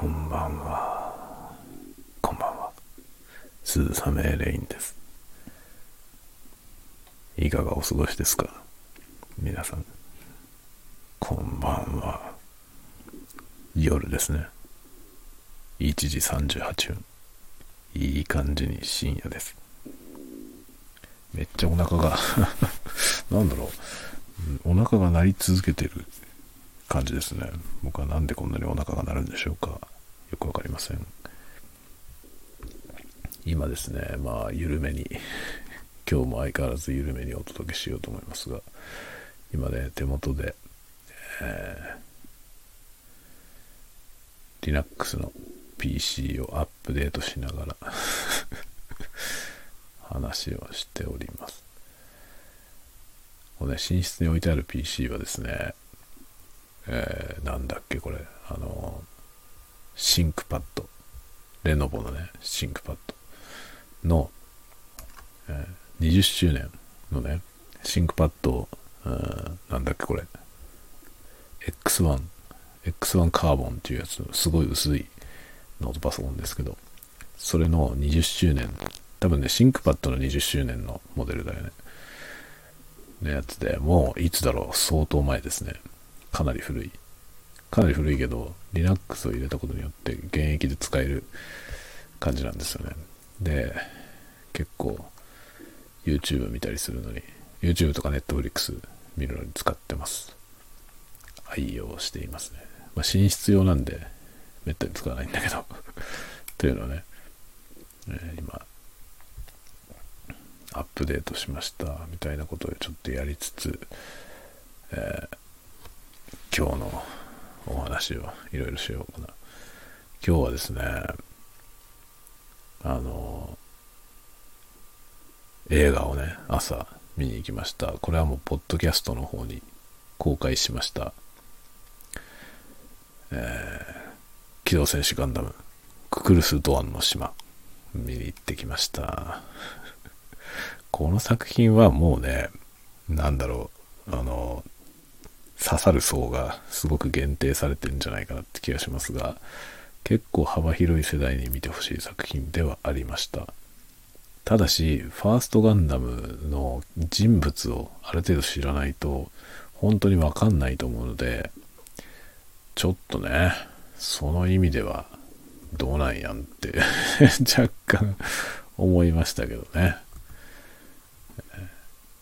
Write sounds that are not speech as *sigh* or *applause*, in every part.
こんばんは。こんばんは。鈴雨レインです。いかがお過ごしですか？皆さん。こんばんは。夜ですね。1時38分。いい感じに深夜です。めっちゃお腹が *laughs* なんだろう。お腹が鳴り続けてる感じですね。僕はなんでこんなにお腹が鳴るんでしょうか。よくわかりません。今ですね、まあ、緩めに、*laughs* 今日も相変わらず緩めにお届けしようと思いますが、今ね、手元で、えー、Linux の PC をアップデートしながら *laughs* 話をしております。これね、寝室に置いてある PC はですね、えー、なんだっけこれ、あの、 ThinkPad。レノボのね、 ThinkPad の、えー、20周年のね、 ThinkPad、なんだっけこれ、X1、X1 カーボンっていうやつ、すごい薄いノートパソコンですけど、それの20周年、多分ね、シンクパッドの20周年のモデルだよね。のやつで、もういつだろう、相当前ですね。かなり古い。かなり古いけど、Linux を入れたことによって現役で使える感じなんですよね。で、結構 YouTube 見たりするのに、YouTube とか Netflix 見るのに使ってます。愛用していますね。まあ、寝室用なんで、めったに使わないんだけど *laughs* というのはね、えー、今、アップデートしましたみたいなことをちょっとやりつつ、えー今日のお話をいろいろしようかな。今日はですね、あの、映画をね、朝見に行きました。これはもう、ポッドキャストの方に公開しました。えー、機動戦士ガンダム、ククルス・ドアンの島、見に行ってきました。*laughs* この作品はもうね、なんだろう、あの、刺さる層がすごく限定されてるんじゃないかなって気がしますが、結構幅広い世代に見てほしい作品ではありました。ただし、ファーストガンダムの人物をある程度知らないと、本当にわかんないと思うので、ちょっとね、その意味では、どうなんやんって *laughs* 若干思いましたけどね。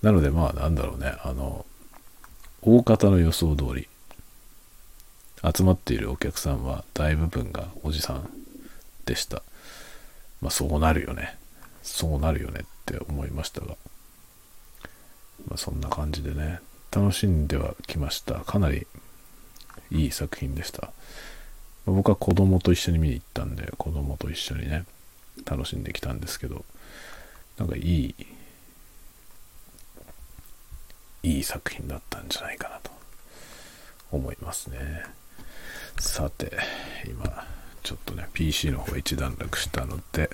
なのでまあなんだろうね、あの、大方の予想通り、集まっているお客さんは大部分がおじさんでした。まあそうなるよね。そうなるよねって思いましたが、まあそんな感じでね、楽しんではきました。かなりいい作品でした。僕は子供と一緒に見に行ったんで、子供と一緒にね、楽しんできたんですけど、なんかいいいい作品だったんじゃないかなと思いますね。さて、今、ちょっとね、PC の方一段落したので、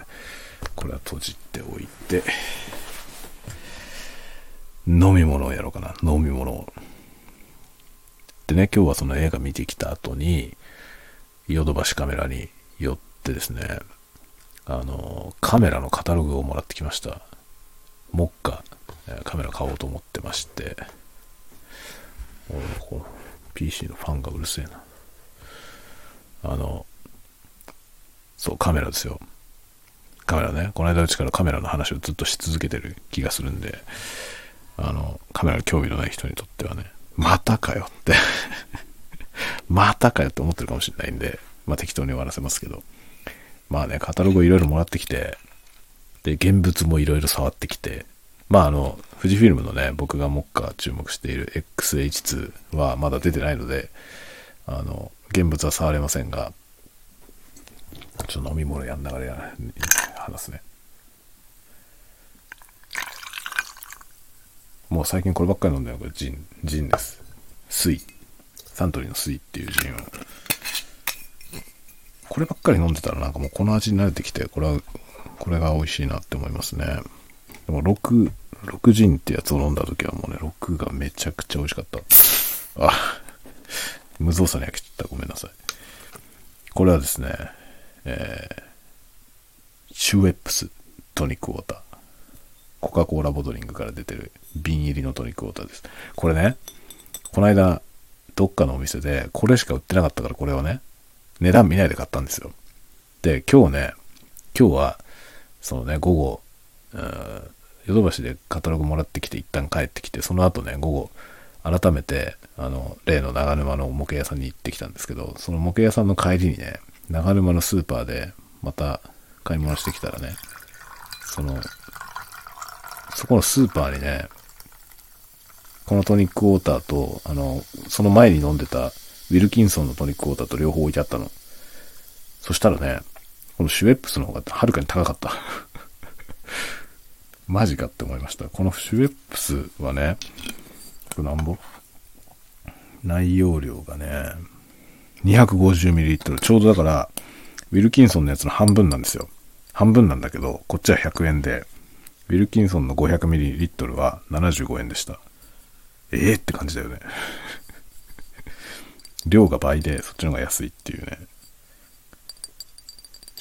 これは閉じておいて、飲み物をやろうかな。飲み物を。でね、今日はその映画見てきた後に、ヨドバシカメラに寄ってですね、あの、カメラのカタログをもらってきました。目下、カメラ買おうと思ってまして、の PC のファンがうるせえな。あの、そう、カメラですよ。カメラね。この間うちからカメラの話をずっとし続けてる気がするんで、あの、カメラに興味のない人にとってはね、またかよって *laughs* またかよって思ってるかもしれないんで、まあ適当に終わらせますけど。まあね、カタログをいろいろもらってきて、で、現物もいろいろ触ってきて、まああの、富士フィルムのね、僕が目下注目している XH2 はまだ出てないので、あの、現物は触れませんが、ちょっと飲み物やんながら話すね。もう最近こればっかり飲んでるこれジン、ジンです。水。サントリーの水っていうジンを。こればっかり飲んでたらなんかもうこの味に慣れてきて、これはこれが美味しいなって思いますね。でも6、6ジンってやつを飲んだ時はもうね、6がめちゃくちゃ美味しかった。あ、無造作に焼きちゃった。ごめんなさい。これはですね、えー、シュウェップストニックウォーター。コカ・コーラボトリングから出てる瓶入りのトニックウォーターです。これね、この間、どっかのお店で、これしか売ってなかったからこれをね、値段見ないで買ったんですよ。で、今日ね、今日は、そのね、午後、ヨドバシでカタログもらってきて一旦帰ってきて、その後ね、午後、改めて、あの、例の長沼の模型屋さんに行ってきたんですけど、その模型屋さんの帰りにね、長沼のスーパーでまた買い物してきたらね、その、そこのスーパーにね、このトニックウォーターと、あの、その前に飲んでたウィルキンソンのトニックウォーターと両方置いてあったの。そしたらね、このシュエップスの方がはるかに高かった。マジかって思いました。このシュエップスはね、これなんぼ？内容量がね、250ml。ちょうどだから、ウィルキンソンのやつの半分なんですよ。半分なんだけど、こっちは100円で、ウィルキンソンの 500ml は75円でした。ええー、って感じだよね。*laughs* 量が倍で、そっちの方が安いっていうね。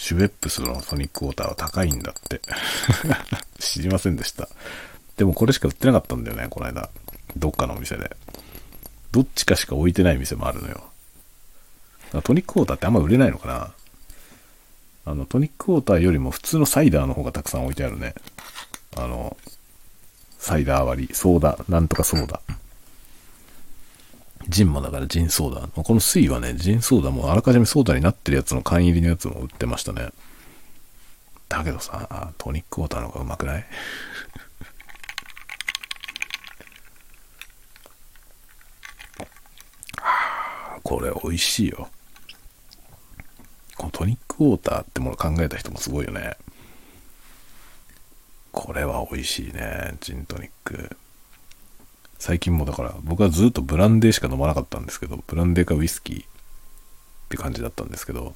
シュベップスのソニックウォーターは高いんだって。*laughs* 知りませんでした。でもこれしか売ってなかったんだよね、この間。どっかのお店で。どっちかしか置いてない店もあるのよ。トニックウォーターってあんま売れないのかなあの、トニックウォーターよりも普通のサイダーの方がたくさん置いてあるね。あの、サイダー割り、ソーダ、なんとかソーダ。ジンもだからジンソーダ。この水はね、ジンソーダもあらかじめソーダになってるやつの缶入りのやつも売ってましたね。だけどさ、トニックウォーターの方がうまくない？*laughs* これ美味しいよ。このトニックウォーターってもの考えた人もすごいよね。これは美味しいね。ジントニック。最近もだから僕はずっとブランデーしか飲まなかったんですけど、ブランデーかウイスキーって感じだったんですけど、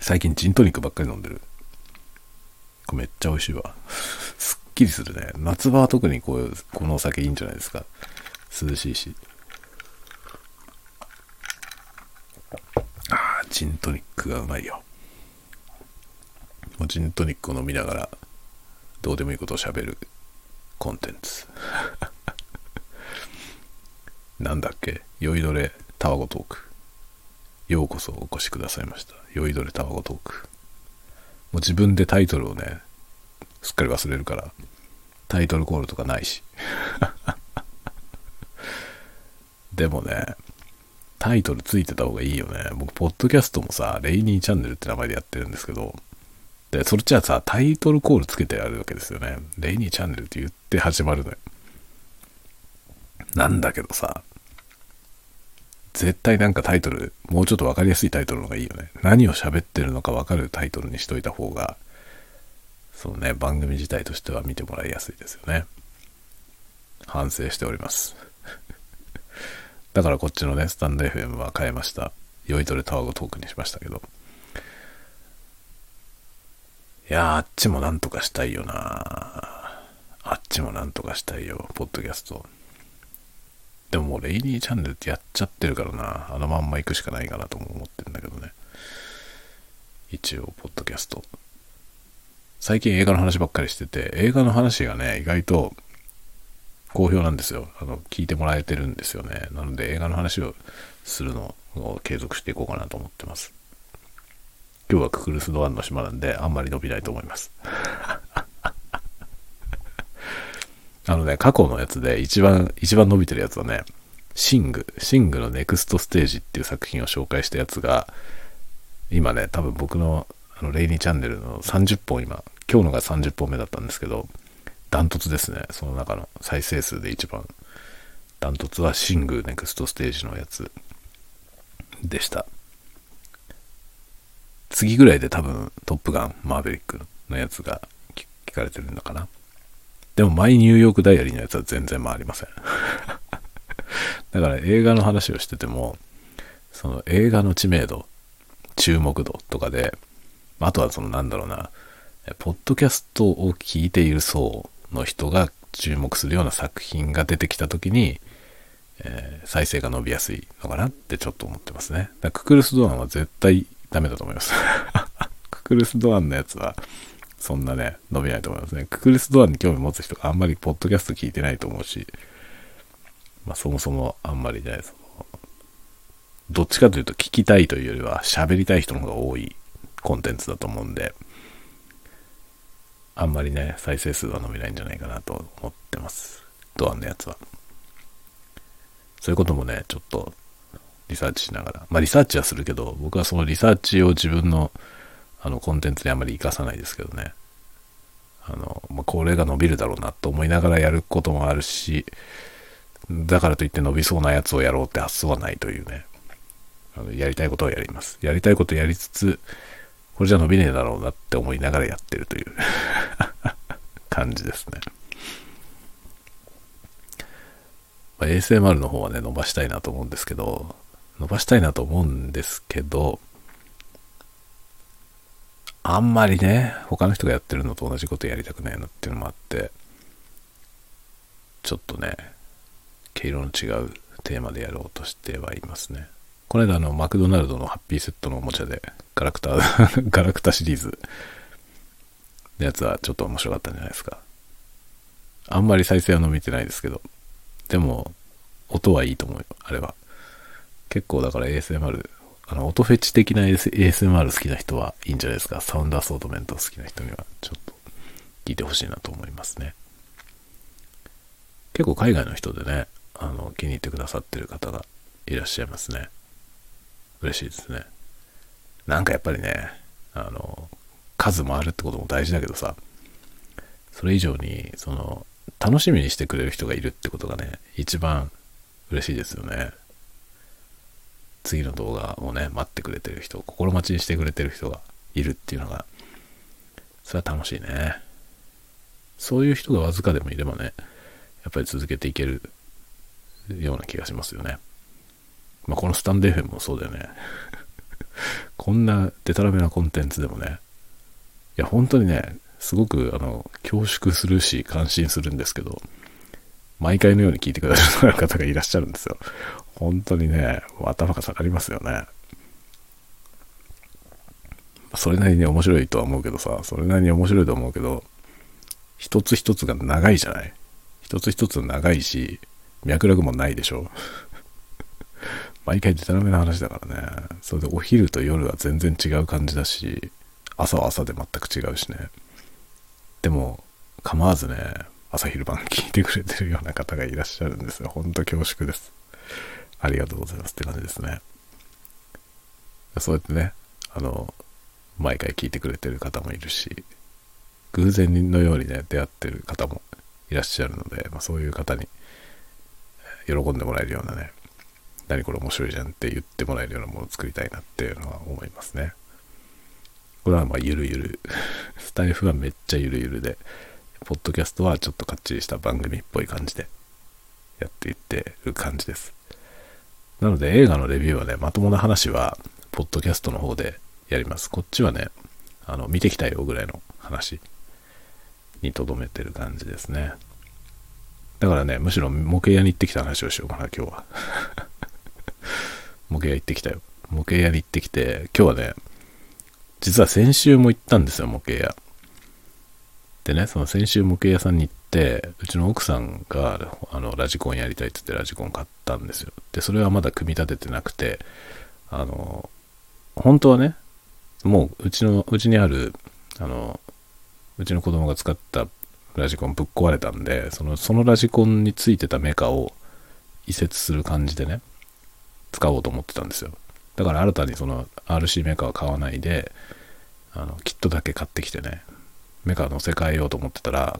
最近ジントニックばっかり飲んでる。これめっちゃ美味しいわ。すっきりするね。夏場は特にこういう、このお酒いいんじゃないですか。涼しいし。ああ、ジントニックがうまいよ。もうジントニックを飲みながら、どうでもいいことをしゃべるコンテンツ。なんだっけ？酔いどれタワゴトーク。ようこそお越しくださいました。酔いどれタワゴトーク。もう自分でタイトルをね、すっかり忘れるから、タイトルコールとかないし。*laughs* でもね、タイトルついてた方がいいよね。僕、ポッドキャストもさ、レイニーチャンネルって名前でやってるんですけど、で、そっちはさ、タイトルコールつけてやるわけですよね。レイニーチャンネルって言って始まるのよ。なんだけどさ、絶対なんかタイトル、もうちょっと分かりやすいタイトルの方がいいよね。何を喋ってるのか分かるタイトルにしといた方が、そうね、番組自体としては見てもらいやすいですよね。反省しております。*laughs* だからこっちのね、スタンド FM は変えました。酔いどれタワゴトークにしましたけど。いやあっちもなんとかしたいよなあっちもなんとかしたいよ、ポッドキャスト。でももうレイニーチャンネルってやっちゃってるからな、あのまんま行くしかないかなとも思ってるんだけどね。一応、ポッドキャスト。最近映画の話ばっかりしてて、映画の話がね、意外と好評なんですよ。あの、聞いてもらえてるんですよね。なので映画の話をするのを継続していこうかなと思ってます。今日はククルス・ドアンの島なんで、あんまり伸びないと思います。あのね、過去のやつで一番、一番伸びてるやつはね、シング、シングのネクストステージっていう作品を紹介したやつが、今ね、多分僕のあのレイニーチャンネルの30本今、今日のが30本目だったんですけど、ダントツですね。その中の再生数で一番。ダントツはシングネクストステージのやつでした。次ぐらいで多分トップガン、マーベリックのやつが聞かれてるのかな。でもマイニューヨークダイアリーのやつは全然回りません。*laughs* だから映画の話をしてても、その映画の知名度、注目度とかで、あとはそのなんだろうな、ポッドキャストを聞いている層の人が注目するような作品が出てきた時に、えー、再生が伸びやすいのかなってちょっと思ってますね。ククルス・ドアンは絶対ダメだと思います。*laughs* ククルス・ドアンのやつは、そんなね、伸びないと思いますね。ククルス・ドアに興味持つ人があんまりポッドキャスト聞いてないと思うし、まあそもそもあんまりね、そのどっちかというと聞きたいというよりは喋りたい人の方が多いコンテンツだと思うんで、あんまりね、再生数は伸びないんじゃないかなと思ってます。ドアンのやつは。そういうこともね、ちょっとリサーチしながら。まあリサーチはするけど、僕はそのリサーチを自分のあのコンテンツにあまり活かさないですけどね。あの、まあ、これが伸びるだろうなと思いながらやることもあるし、だからといって伸びそうなやつをやろうって発想はないというね。あのやりたいことをやります。やりたいことやりつつ、これじゃ伸びねえだろうなって思いながらやってるという *laughs* 感じですね。まあ、ASMR の方はね、伸ばしたいなと思うんですけど、伸ばしたいなと思うんですけど、あんまりね、他の人がやってるのと同じことやりたくないなっていうのもあって、ちょっとね、毛色の違うテーマでやろうとしてはいますね。この間あの、マクドナルドのハッピーセットのおもちゃで、ガラクタ、*laughs* ガラクタシリーズのやつはちょっと面白かったんじゃないですか。あんまり再生は伸びてないですけど、でも、音はいいと思うよ、あれは。結構だから ASMR、あの、音フェチ的な ASMR 好きな人はいいんじゃないですか。サウンドアソートメント好きな人には、ちょっと聞いてほしいなと思いますね。結構海外の人でね、あの、気に入ってくださってる方がいらっしゃいますね。嬉しいですね。なんかやっぱりね、あの、数もあるってことも大事だけどさ、それ以上に、その、楽しみにしてくれる人がいるってことがね、一番嬉しいですよね。次の動画をね、待ってくれてる人、心待ちにしてくれてる人がいるっていうのが、それは楽しいね。そういう人がわずかでもいればね、やっぱり続けていけるような気がしますよね。まあ、このスタンデーフェンもそうだよね。*laughs* こんなデタラメなコンテンツでもね、いや、本当にね、すごく、あの、恐縮するし、感心するんですけど、毎回のように聞いてくださる方がいらっしゃるんですよ。本当にね、頭が下がりますよね。それなりに面白いとは思うけどさ、それなりに面白いと思うけど、一つ一つが長いじゃない一つ一つ長いし、脈絡もないでしょ *laughs* 毎回デタラメな話だからね。それでお昼と夜は全然違う感じだし、朝は朝で全く違うしね。でも、構わずね、朝昼晩聞いてくれてるような方がいらっしゃるんですよ。ほんと恐縮です。ありがとうございますって感じですね。そうやってね、あの、毎回聞いてくれてる方もいるし、偶然のようにね、出会ってる方もいらっしゃるので、まあ、そういう方に喜んでもらえるようなね、何これ面白いじゃんって言ってもらえるようなものを作りたいなっていうのは思いますね。これはまあゆるゆる。*laughs* スタイフはめっちゃゆるゆるで、ポッドキャストはちょっとかっちりした番組っぽい感じでやっていってる感じです。なので映画のレビューはね、まともな話は、ポッドキャストの方でやります。こっちはね、あの、見てきたよぐらいの話にとどめてる感じですね。だからね、むしろ模型屋に行ってきた話をしようかな、今日は。*laughs* 模型屋行ってきたよ。模型屋に行ってきて、今日はね、実は先週も行ったんですよ、模型屋。でね、その先週模型屋さんに行って、うちの奥さんが、あの、ラジコンやりたいって言ってラジコン買ったんですよ。で、それはまだ組み立ててなくて、あの、本当はね、もううちの、うちにある、あの、うちの子供が使ったラジコンぶっ壊れたんで、その、そのラジコンについてたメカを移設する感じでね、使おうと思ってたんですよ。だから新たにその RC メカは買わないで、あの、キットだけ買ってきてね、メカ乗せ替えようと思ってたら、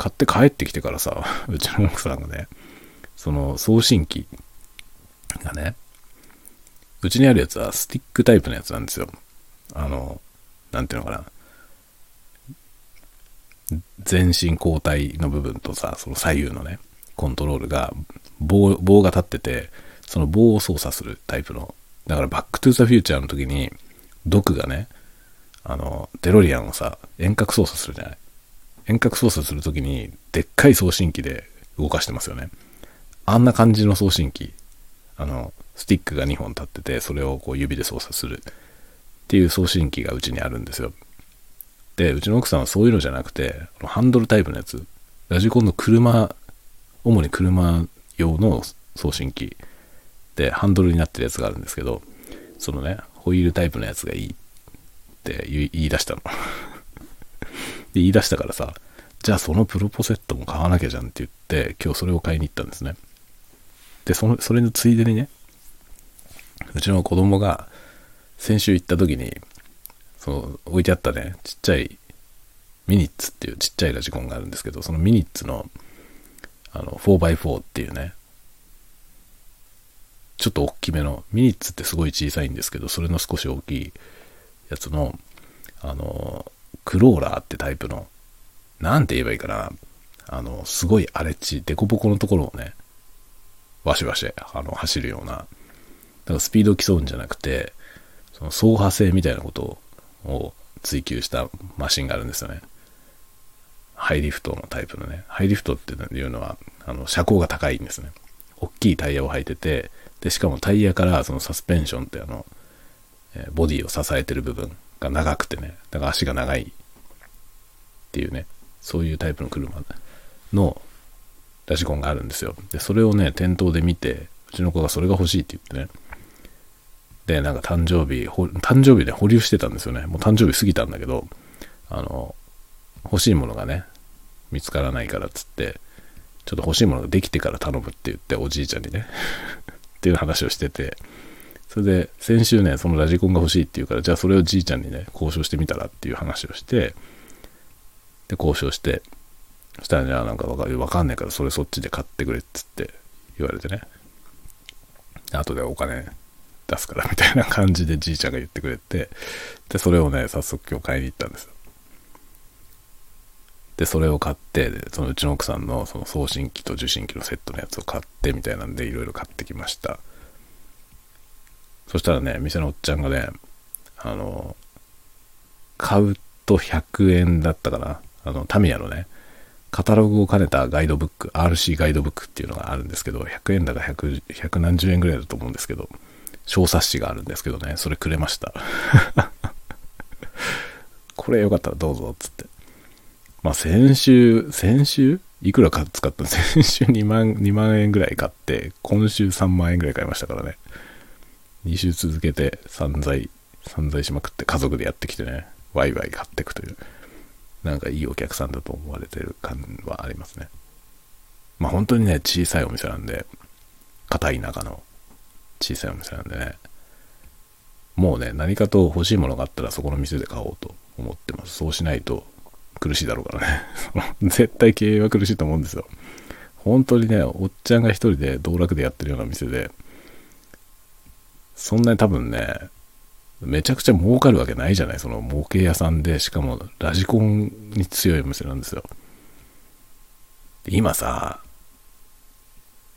買って帰ってきてからさ、*laughs* うちの奥さんがね、その送信機がね、うちにあるやつはスティックタイプのやつなんですよ。あの、なんていうのかな。前進後退の部分とさ、その左右のね、コントロールが棒、棒が立ってて、その棒を操作するタイプの。だからバックトゥーザフューチャーの時に、ドクがね、あの、デロリアンをさ、遠隔操作するじゃない。遠隔操作する時に、でっかい送信機で動かしてますよね。あんな感じの送信機。あの、スティックが2本立ってて、それをこう指で操作する。っていう送信機がうちにあるんですよ。で、うちの奥さんはそういうのじゃなくて、ハンドルタイプのやつ、ラジコンの車、主に車用の送信機でハンドルになってるやつがあるんですけど、そのね、ホイールタイプのやつがいいって言い出したの。で言い出したからさ、じゃあそのプロポセットも買わなきゃじゃんって言って、今日それを買いに行ったんですね。で、その、それのついでにね、うちの子供が先週行った時に、その置いてあったね、ちっちゃいミニッツっていうちっちゃいラジコンがあるんですけど、そのミニッツのあの 4x4 っていうね、ちょっと大きめの、ミニッツってすごい小さいんですけど、それの少し大きいやつの、あの、クローラーってタイプの、なんて言えばいいかな、あの、すごい荒れ地、デコボコのところをね、わしわし、あの、走るような、だからスピードを競うんじゃなくて、その走破性みたいなことを追求したマシンがあるんですよね。ハイリフトのタイプのね。ハイリフトっていうのは、あの、車高が高いんですね。大きいタイヤを履いてて、で、しかもタイヤからそのサスペンションってあの、ボディを支えてる部分が長くてね、だから足が長いっていうね、そういうタイプの車のラジコンがあるんですよ。で、それをね、店頭で見て、うちの子がそれが欲しいって言ってね、で、なんか誕生日、誕生日で保留してたんですよね。もう誕生日過ぎたんだけど、あの、欲しいものがね、見つからないからっつって、ちょっと欲しいものができてから頼むって言って、おじいちゃんにね *laughs* っていう話をしてて、それで先週ね、そのラジコンが欲しいって言うから、じゃあそれをじいちゃんにね、交渉してみたらっていう話をして、で、交渉して、そしたらね、なんかわかわかんないからそれそっちで買ってくれっつって言われてね。後でお金出すからみたいな感じでじいちゃんが言ってくれて、で、それをね、早速今日買いに行ったんですよ。で、それを買って、そのうちの奥さんのその送信機と受信機のセットのやつを買ってみたいなんでいろいろ買ってきました。そしたらね、店のおっちゃんがね、あの、買うと100円だったかな。あの、タミヤのね、カタログを兼ねたガイドブック、RC ガイドブックっていうのがあるんですけど、100円だか100、100何十円ぐらいだと思うんですけど、小冊子があるんですけどね、それくれました。*laughs* これよかったらどうぞ、つって。まあ先週、先週？いくら使ったの？先週2万、2万円ぐらい買って、今週3万円ぐらい買いましたからね。2週続けて散財、散財しまくって家族でやってきてね、ワイワイ買っていくという、なんかいいお客さんだと思われてる感はありますね。まあ本当にね、小さいお店なんで、片田舎の小さいお店なんでね、もうね、何かと欲しいものがあったらそこの店で買おうと思ってます。そうしないと苦しいだろうからね。*laughs* 絶対経営は苦しいと思うんですよ。本当にね、おっちゃんが一人で道楽でやってるような店で、そんなに多分ね、めちゃくちゃ儲かるわけないじゃない？その模型屋さんで、しかもラジコンに強いお店なんですよ。今さ、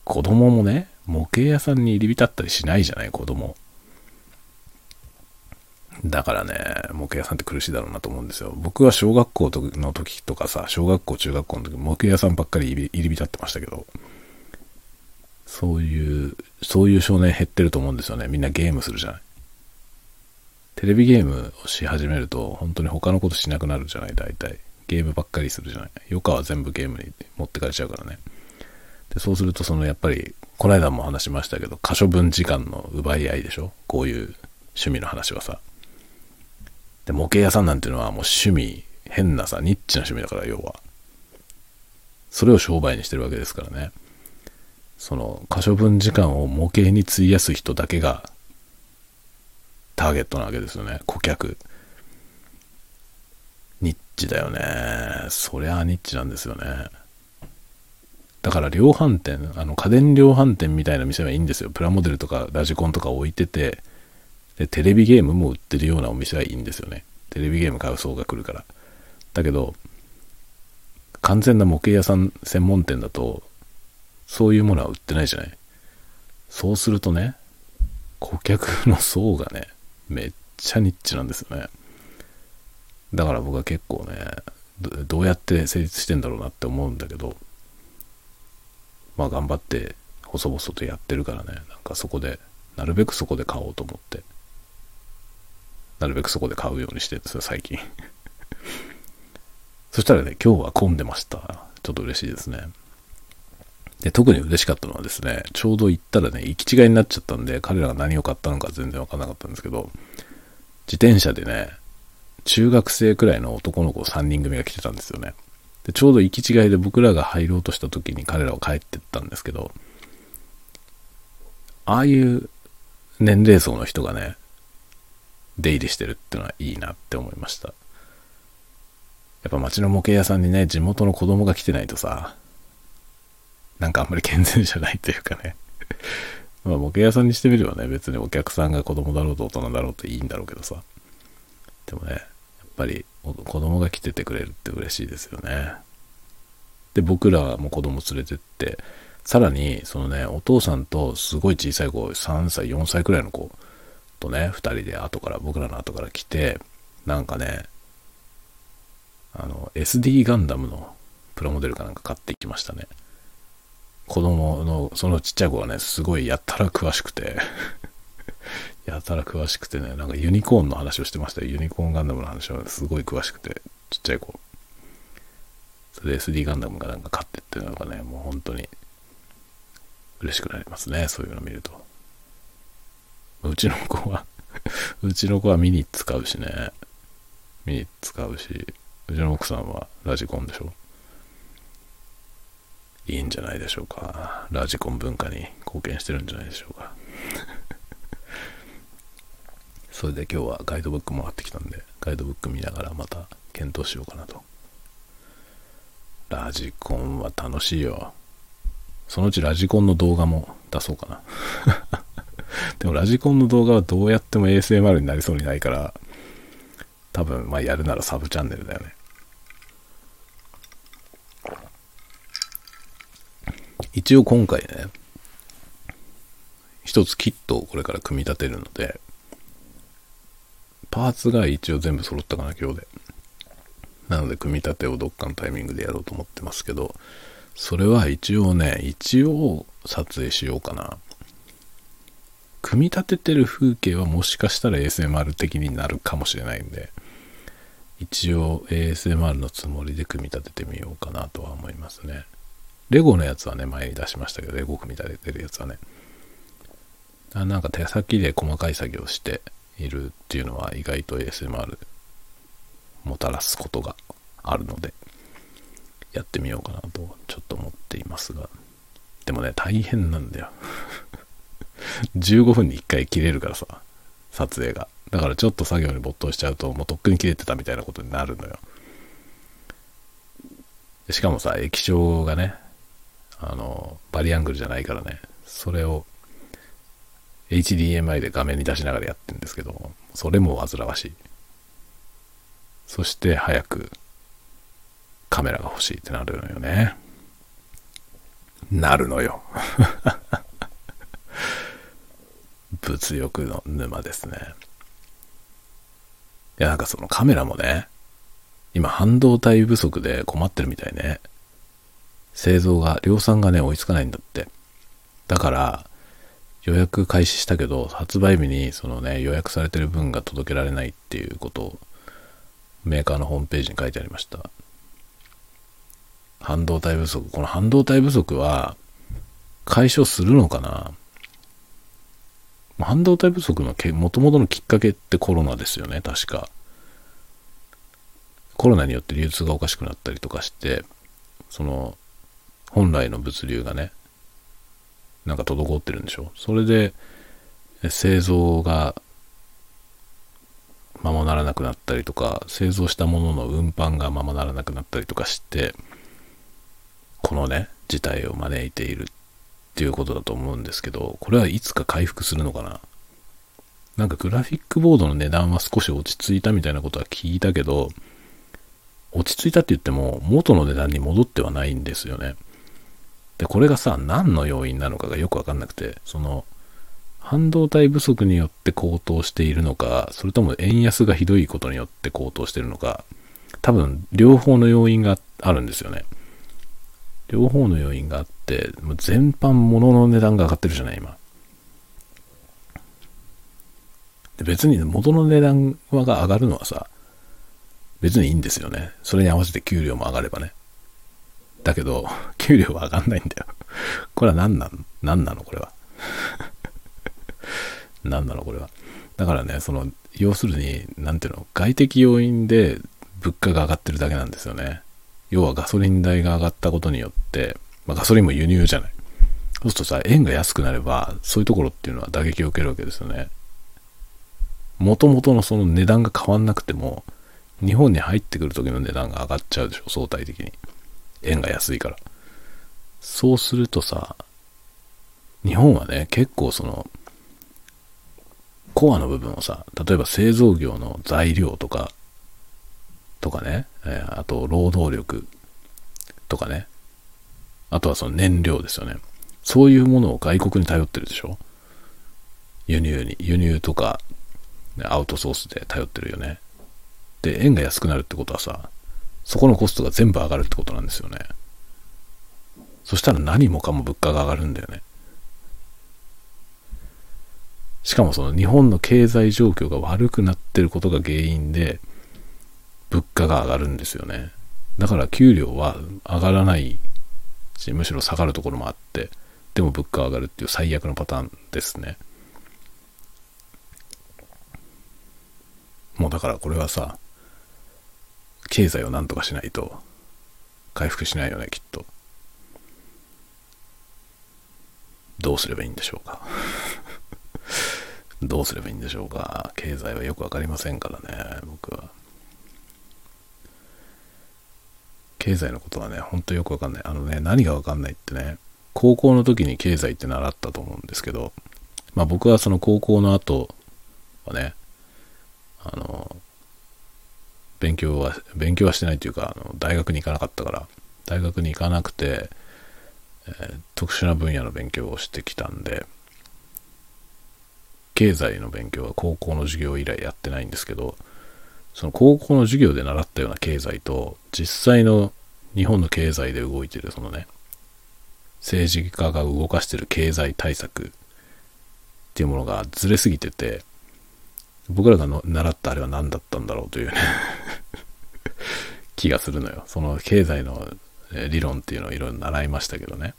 子供もね、模型屋さんに入り浸ったりしないじゃない？子供。だからね、模型屋さんって苦しいだろうなと思うんですよ。僕は小学校の時とかさ、小学校、中学校の時、模型屋さんばっかり入り浸ってましたけど、そういう、そういう少年減ってると思うんですよね。みんなゲームするじゃない。テレビゲームをし始めると、本当に他のことしなくなるじゃない、大体。ゲームばっかりするじゃない。余暇は全部ゲームに持ってかれちゃうからね。で、そうすると、そのやっぱり、この間も話しましたけど、可処分時間の奪い合いでしょ？こういう趣味の話はさ。で、模型屋さんなんていうのはもう趣味、変なさ、ニッチな趣味だから、要は。それを商売にしてるわけですからね。その、可処分時間を模型に費やす人だけが、ターゲットなわけですよね。顧客。ニッチだよね。そりゃあニッチなんですよね。だから量販店、あの家電量販店みたいな店はいいんですよ。プラモデルとかラジコンとか置いてて、で、テレビゲームも売ってるようなお店はいいんですよね。テレビゲーム買う層が来るから。だけど、完全な模型屋さん専門店だと、そういうものは売ってないじゃない。そうするとね、顧客の層がね、めっちゃニッチなんですよね。だから僕は結構ね、どうやって成立してんだろうなって思うんだけど、まあ頑張って細々とやってるからねなんかそこでなるべくそこで買おうと思ってなるべくそこで買うようにしてるんですよ、最近。そしたらね、今日は混んでました。ちょっと嬉しいですね。で、特に嬉しかったのはですね、ちょうど行ったらね、行き違いになっちゃったんで、彼らが何を買ったのか全然わかんなかったんですけど、自転車でね、中学生くらいの男の子3人組が来てたんですよね。で、ちょうど行き違いで僕らが入ろうとした時に彼らは帰ってったんですけど、ああいう年齢層の人がね、出入りしてるってのはいいなって思いました。やっぱ街の模型屋さんにね、地元の子供が来てないとさ、なんかあんまり健全じゃないというかね。*laughs* まあ模型屋さんにしてみればね、別にお客さんが子供だろうと大人だろうといいんだろうけどさ。でもね、やっぱり子供が来ててくれるって嬉しいですよね。で、僕らもう子供連れてって、さらに、そのね、お父さんとすごい小さい子、3歳、4歳くらいの子とね、2人で後から、僕らの後から来て、なんかね、あの、SD ガンダムのプラモデルかなんか買ってきましたね。子供の、そのちっちゃい子がね、すごいやったら詳しくて *laughs* やたら詳しくてね、なんかユニコーンの話をしてましたよ。ユニコーンガンダムの話はすごい詳しくて、ちっちゃい子。それで SD ガンダムがなんか買ってっていうのがね、もう本当に嬉しくなりますね。そういうの見ると。うちの子は *laughs* うちの子はミニ使うしね。ミニ使うし、うちの奥さんはラジコンでしょ。いいんじゃないでしょうか。ラジコン文化に貢献してるんじゃないでしょうか。*laughs* それで今日はガイドブックもらってきたんで、ガイドブック見ながらまた検討しようかなと。ラジコンは楽しいよ。そのうちラジコンの動画も出そうかな。*laughs* でもラジコンの動画はどうやっても ASMR になりそうにないから、多分まあやるならサブチャンネルだよね。一応今回ね、一つキットをこれから組み立てるので、パーツが一応全部揃ったかな、今日で。なので、組み立てをどっかのタイミングでやろうと思ってますけど、それは一応ね、一応撮影しようかな。組み立ててる風景はもしかしたら ASMR 的になるかもしれないんで、一応 ASMR のつもりで組み立ててみようかなとは思いますね。レゴのやつはね、前に出しましたけど、レゴ組み立ててるやつはね。あなんか手先で細かい作業しているっていうのは意外と ASMR もたらすことがあるので、やってみようかなとちょっと思っていますが。でもね、大変なんだよ。*laughs* 15分に1回切れるからさ、撮影が。だからちょっと作業に没頭しちゃうと、もうとっくに切れてたみたいなことになるのよ。しかもさ、液晶がね、あの、バリアングルじゃないからね、それを HDMI で画面に出しながらやってるんですけど、それも煩わしい。そして早くカメラが欲しいってなるのよね。なるのよ。*laughs* 物欲の沼ですね。いや、なんかそのカメラもね、今半導体不足で困ってるみたいね。製造が、量産がね、追いつかないんだって。だから、予約開始したけど、発売日にそのね、予約されてる分が届けられないっていうことを、メーカーのホームページに書いてありました。半導体不足。この半導体不足は、解消するのかな？半導体不足のもともとのきっかけってコロナですよね、確か。コロナによって流通がおかしくなったりとかして、その、本来の物流がね、なんか滞ってるんでしょ？それで、製造がままならなくなったりとか、製造したものの運搬がままならなくなったりとかして、このね、事態を招いているっていうことだと思うんですけど、これはいつか回復するのかな？なんかグラフィックボードの値段は少し落ち着いたみたいなことは聞いたけど、落ち着いたって言っても元の値段に戻ってはないんですよね。で、これがさ、何の要因なのかがよくわかんなくて、その、半導体不足によって高騰しているのか、それとも円安がひどいことによって高騰しているのか、多分両方の要因があるんですよね。両方の要因があって、もう全般物の値段が上がってるじゃない、今。で別に元の値段が上がるのはさ、別にいいんですよね。それに合わせて給料も上がればね。だけど、給料は上がんないんだよ。これは何なの？何なの？これは。*laughs* 何なの？これは。だからね、その、要するに、なんていうの、外的要因で物価が上がってるだけなんですよね。要はガソリン代が上がったことによって、まあ、ガソリンも輸入じゃない。そうするとさ、円が安くなれば、そういうところっていうのは打撃を受けるわけですよね。もともとのその値段が変わんなくても、日本に入ってくる時の値段が上がっちゃうでしょ、相対的に。円が安いから。そうするとさ、日本はね、結構その、コアの部分をさ、例えば製造業の材料とか、とかね、え、あと労働力とかね、あとはその燃料ですよね。そういうものを外国に頼ってるでしょ？輸入に、輸入とか、アウトソースで頼ってるよね。で、円が安くなるってことはさ、そこのコストが全部上がるってことなんですよね。そしたら何もかも物価が上がるんだよね。しかもその日本の経済状況が悪くなってることが原因で物価が上がるんですよね。だから給料は上がらないし、むしろ下がるところもあって、でも物価上がるっていう最悪のパターンですね。もうだからこれはさ、経済をなんとかしないと回復しないよね、きっと。どうすればいいんでしょうか。*laughs* どうすればいいんでしょうか。経済はよくわかりませんからね、僕は。経済のことはね、ほんとよくわかんない。あのね、何がわかんないってね、高校の時に経済って習ったと思うんですけど、まあ僕はその高校の後はね、あの、勉強は、勉強はしてないというか、あの大学に行かなかったから、大学に行かなくて、えー、特殊な分野の勉強をしてきたんで、経済の勉強は高校の授業以来やってないんですけど、その高校の授業で習ったような経済と、実際の日本の経済で動いてるそのね、政治家が動かしてる経済対策っていうものがずれすぎてて、僕らがの習ったあれは何だったんだろうというね気がするのよ。その経済の理論っていうのをいろいろ習いましたけどね。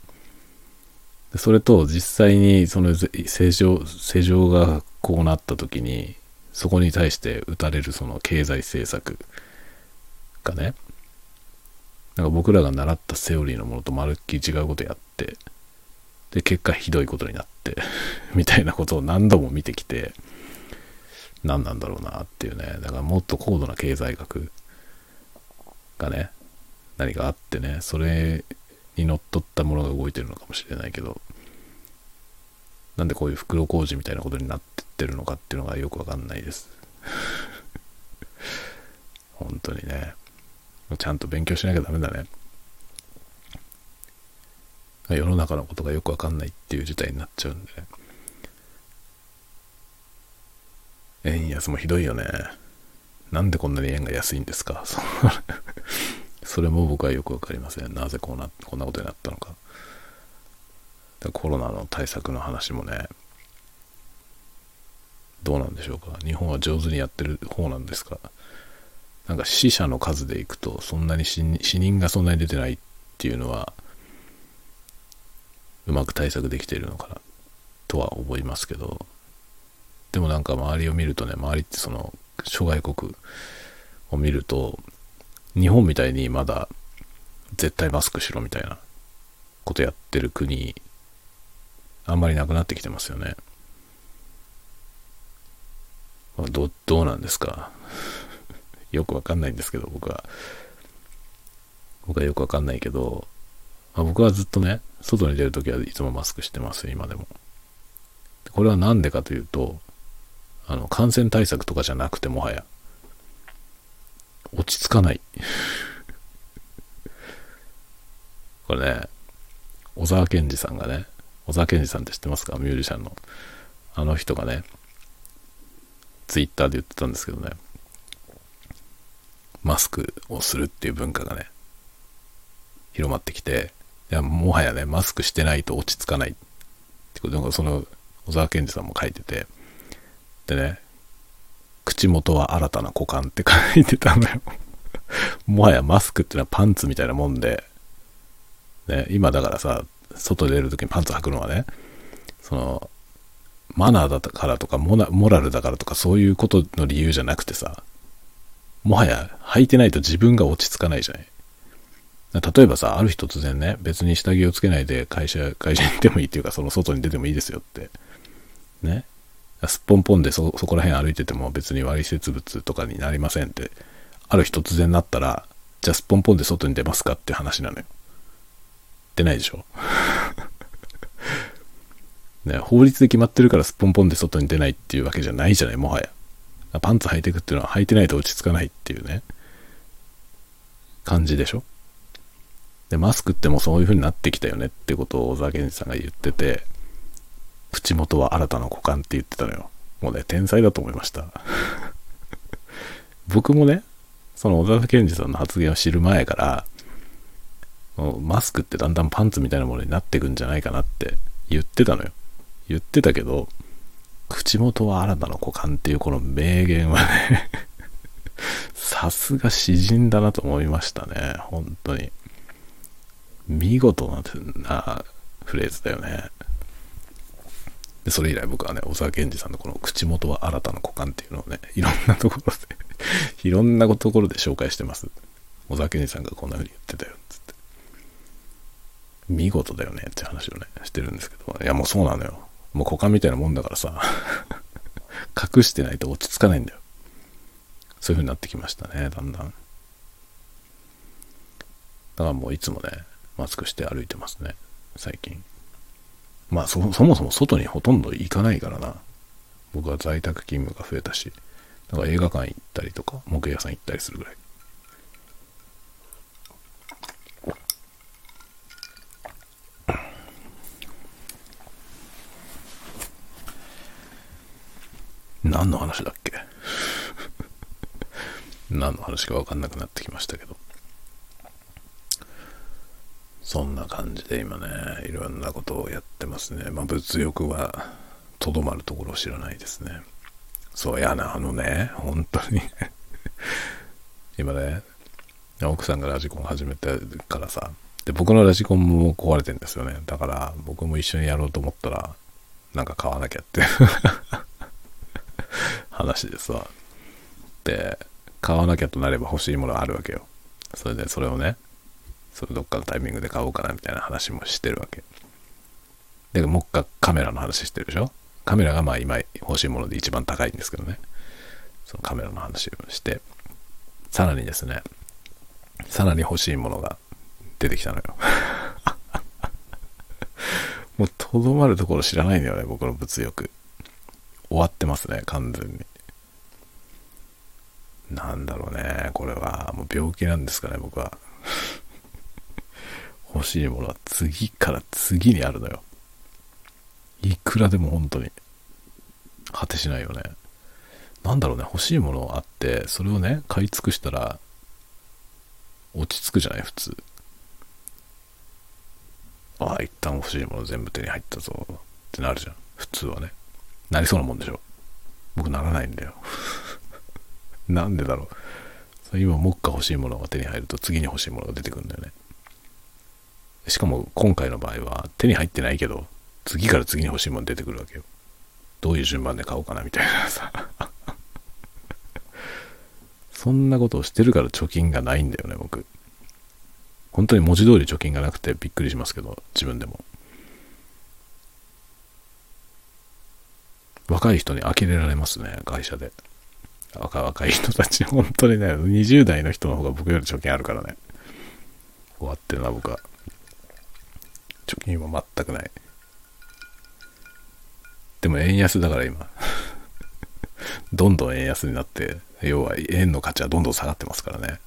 それと実際にその正常、正常がこうなった時に、そこに対して打たれるその経済政策がね、なんか僕らが習ったセオリーのものとまるっきり違うことやって、で、結果ひどいことになってみたいなことを何度も見てきて、何なんだろうなっていうね。だからもっと高度な経済学がね、何かあってね、それにのっとったものが動いてるのかもしれないけど、なんでこういう袋小路みたいなことになってってるのかっていうのがよくわかんないです。*laughs* 本当にね。ちゃんと勉強しなきゃダメだね。世の中のことがよくわかんないっていう事態になっちゃうんでね。円安もひどいよね。なんでこんなに円が安いんですか？*laughs* それも僕はよくわかりません。なぜこうな、こんなことになったのか。コロナの対策の話もね、どうなんでしょうか？日本は上手にやってる方なんですか？なんか死者の数でいくと、そんなに死人がそんなに出てないっていうのは、うまく対策できているのかな、とは思いますけど、でもなんか周りを見るとね、周りってその、諸外国を見ると、日本みたいにまだ絶対マスクしろみたいなことやってる国、あんまりなくなってきてますよね。ど、どうなんですか？*laughs* よくわかんないんですけど、僕は。僕はよくわかんないけど、まあ、僕はずっとね、外に出るときはいつもマスクしてます、今でも。これは何でかというと、あの、感染対策とかじゃなくてもはや、落ち着かない。*laughs* これね、小沢健二さんがね、小沢健二さんって知ってますか？ミュージシャンの。あの人がね、ツイッターで言ってたんですけどね、マスクをするっていう文化がね、広まってきて、いや、もはやね、マスクしてないと落ち着かないってことで、その、小沢健二さんも書いてて、でね、口元は新たな股間って書いてたのよ。*laughs* もはやマスクってのはパンツみたいなもんで、ね、今だからさ、外出るときにパンツ履くのはね、その、マナーだからとかモラルだからとかそういうことの理由じゃなくてさ、もはや履いてないと自分が落ち着かないじゃない。例えばさ、ある日突然ね、別に下着をつけないで会社、会社に行ってもいいっていうか、その外に出てもいいですよって。ね。すっぽんぽんでそ、そこら辺歩いてても別に割接物とかになりませんって、ある日突然なったら、じゃあすっぽんぽんで外に出ますかって話なのよ。出ないでしょ *laughs* ね、法律で決まってるからすっぽんぽんで外に出ないっていうわけじゃないじゃない、もはや。パンツ履いてくっていうのは履いてないと落ち着かないっていうね、感じでしょで、マスクってもそういう風になってきたよねってことを小沢健二さんが言ってて、口元は新たな股間って言ってたのよ。もうね、天才だと思いました。*laughs* 僕もね、その小沢健二さんの発言を知る前から、マスクってだんだんパンツみたいなものになってくんじゃないかなって言ってたのよ。言ってたけど、口元は新たな股間っていうこの名言はね *laughs* さすが詩人だなと思いましたね。本当に。見事なフレーズだよね。で、それ以来僕はね、小沢健二さんのこの口元は新たな股間っていうのをね、いろんなところで *laughs* いろんなところで紹介してます。小沢健二さんがこんな風に言ってたよ、つって。見事だよねって話をね、してるんですけど、いやもうそうなのよ。もう股間みたいなもんだからさ、*laughs* 隠してないと落ち着かないんだよ。そういう風になってきましたね、だんだん。だからもういつもね、マスクして歩いてますね、最近。まあそ、そもそも外にほとんど行かないからな。僕は在宅勤務が増えたし、だから映画館行ったりとか、木屋さん行ったりするぐらい。何の話だっけ？*laughs* 何の話か分かんなくなってきましたけど。そんな感じで今ね、いろんなことをやってますね。まあ物欲はとどまるところを知らないですね。そうやな、あのね、本当に *laughs* 今ね、奥さんがラジコン始めてからさ、で、僕のラジコンも壊れてんですよね。だから僕も一緒にやろうと思ったら、なんか買わなきゃって *laughs* 話ですわ。で、買わなきゃとなれば欲しいものがあるわけよ。それでそれをね、それどっかのタイミングで買おうかなみたいな話もしてるわけ。で、もう一回カメラの話してるでしょ？カメラがまあ今欲しいもので一番高いんですけどね。そのカメラの話をして、さらにですね、さらに欲しいものが出てきたのよ。*laughs* もうとどまるところ知らないんだよね、僕の物欲。終わってますね、完全に。なんだろうね、これは。もう病気なんですかね、僕は。欲しいものは次から次にあるのよ。いくらでも本当に。果てしないよね。なんだろうね、欲しいものあって、それをね、買い尽くしたら、落ち着くじゃない、普通。ああ、一旦欲しいもの全部手に入ったぞ、ってなるじゃん。普通はね。なりそうなもんでしょ？僕ならないんだよ。*laughs* なんでだろう。今、目下欲しいものが手に入ると次に欲しいものが出てくるんだよね。しかも今回の場合は手に入ってないけど、次から次に欲しいもの出てくるわけよ。どういう順番で買おうかなみたいなさ。*laughs* そんなことをしてるから貯金がないんだよね、僕。本当に文字通り貯金がなくてびっくりしますけど、自分でも。若い人に呆れられますね、会社で。若若い人たち、本当にね、20代の人の方が僕より貯金あるからね。終わってるな、僕は。貯金は全くない。でも円安だから今。*laughs* どんどん円安になって、要は円の価値はどんどん下がってますからね。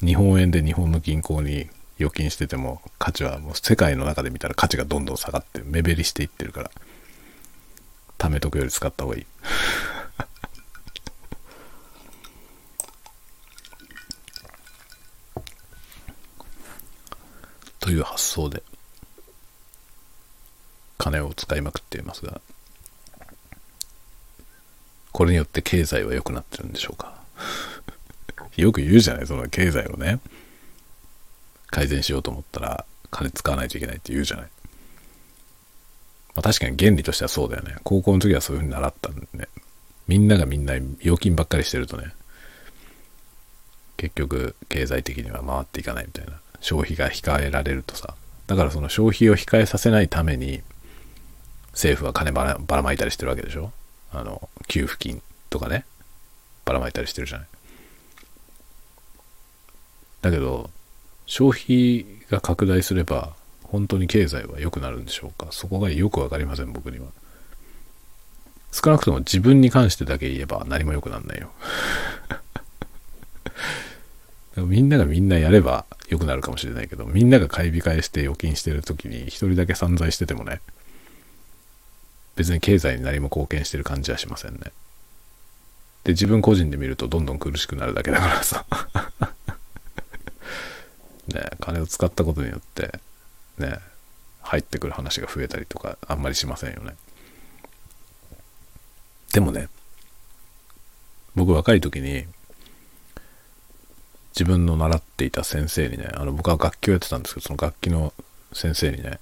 日本円で日本の銀行に預金してても価値はもう世界の中で見たら価値がどんどん下がって目減りしていってるから。貯めとくより使った方がいい。*laughs* という発想で金を使いまくっていますがこれによって経済は良くなってるんでしょうか？*laughs* よく言うじゃないその経済をね。改善しようと思ったら金使わないといけないって言うじゃない、まあ、確かに原理としてはそうだよね。高校の時はそういう風に習ったんでね。みんながみんな預金ばっかりしてるとね結局経済的には回っていかないみたいな。消費が控えられるとさ。だからその消費を控えさせないために政府は金ばらばらまいたりしてるわけでしょ？あの給付金とかね。ばらまいたりしてるじゃない。だけど消費が拡大すれば本当に経済は良くなるんでしょうか？そこがよく分かりません僕には。少なくとも自分に関してだけ言えば何も良くなんないよ。*laughs* みんながみんなやれば良くなるかもしれないけどみんなが買い控えして預金してる時に一人だけ散財しててもね別に経済に何も貢献してる感じはしませんね。で自分個人で見るとどんどん苦しくなるだけだからさ。*laughs* ね金を使ったことによってね入ってくる話が増えたりとかあんまりしませんよね。でもね僕若い時に自分の習っていた先生にねあの僕は楽器をやってたんですけどその楽器の先生にね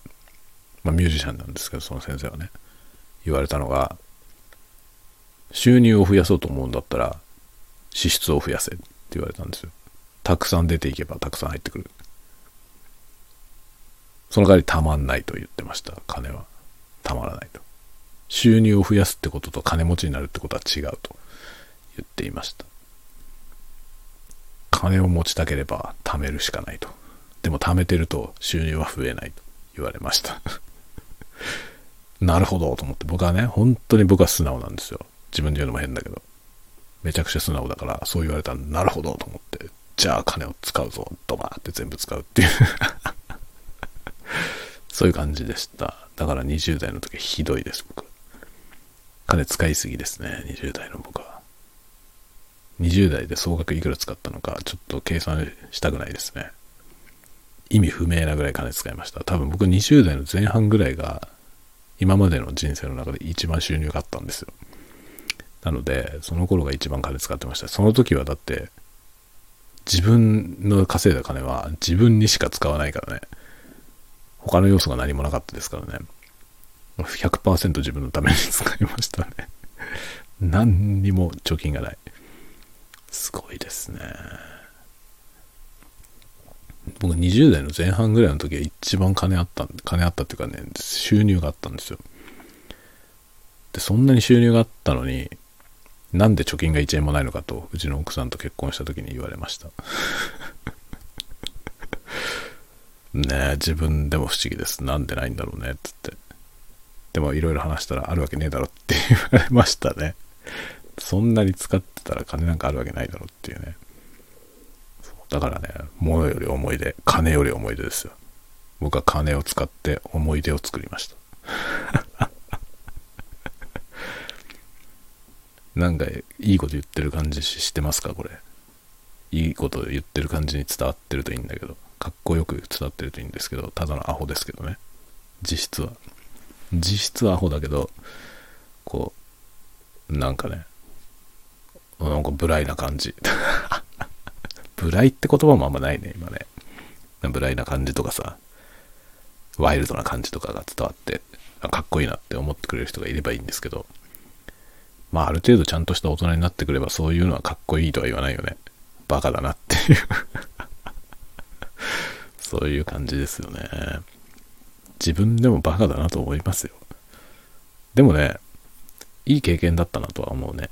まあミュージシャンなんですけどその先生はね。言われたのが収入を増やそうと思うんだったら支出を増やせって言われたんですよ。たくさん出ていけばたくさん入ってくる。その代わりたまんないと言ってました。金は。たまらないと。収入を増やすってことと金持ちになるってことは違うと。言っていました。金を持ちたければ貯めるしかないと。でも貯めてると収入は増えないと言われました。なるほどと思って僕はね本当に僕は素直なんですよ。自分で言うのも変だけど。めちゃくちゃ素直だからそう言われたらなるほどと思ってじゃあ金を使うぞドバーって全部使うっていう。*laughs* そういう感じでした。だから20代の時ひどいです僕。金使いすぎですね20代の僕は。20代で総額いくら使ったのかちょっと計算したくないですね。意味不明なぐらい金使いました。多分僕20代の前半ぐらいが今までの人生の中で一番収入があったんですよ。なのでその頃が一番金使ってました。その時はだって自分の稼いだ金は自分にしか使わないからね。他の要素が何もなかったですからね。100%自分のために使いましたね。何にも貯金がない。すごいですね。僕20代の前半ぐらいの時は一番金あった金あったっていうかね収入があったんですよ。でそんなに収入があったのになんで貯金が1円もないのかとうちの奥さんと結婚した時に言われました。*laughs* ねえ自分でも不思議です。なんでないんだろうねつって。でもいろいろ話したらあるわけねえだろって言われましたね。そんなに使ってたら金なんかあるわけないだろっていうね。だからね物より思い出金より思い出ですよ。僕は金を使って思い出を作りました。*laughs* なんかいいこと言ってる感じしてますかこれ。いいこと言ってる感じに伝わってるといいんだけど。かっこよく伝わってるといいんですけどただのアホですけどね。実質は。実質はアホだけどこうなんかねなんかブライな感じ。ブライって言葉もあんまないね今ね。ブライな感じとかさワイルドな感じとかが伝わってかっこいいなって思ってくれる人がいればいいんですけどまあある程度ちゃんとした大人になってくればそういうのはかっこいいとは言わないよね。バカだなっていう。*laughs* そういう感じですよね。自分でもバカだなと思いますよ。でもねいい経験だったなとは思うね。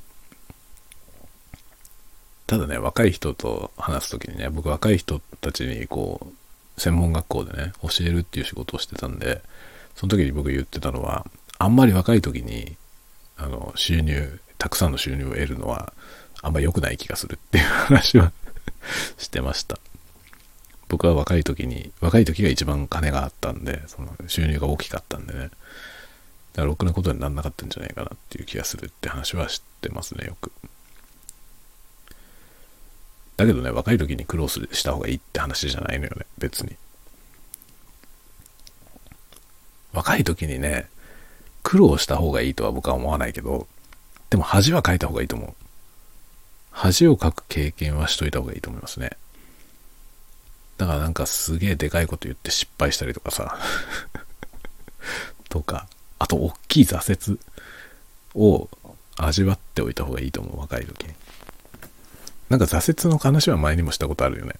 ただね若い人と話す時にね僕若い人たちにこう専門学校でね教えるっていう仕事をしてたんでその時に僕言ってたのはあんまり若い時にあの収入たくさんの収入を得るのはあんまり良くない気がするっていう話は *laughs* してました。僕は若い時に若い時が一番金があったんでその収入が大きかったんでね。だからろくなことにならなかったんじゃないかなっていう気がするって話は知ってますねよく。だけどね若い時に苦労した方がいいって話じゃないのよね別に若い時にね苦労した方がいいとは僕は思わないけどでも恥はかいた方がいいと思う。恥をかく経験はしといた方がいいと思いますね。だからなんかすげえでかいこと言って失敗したりとかさ *laughs* とか、あと大きい挫折を味わっておいた方がいいと思う、若い時に。なんか挫折の話は前にもしたことあるよね。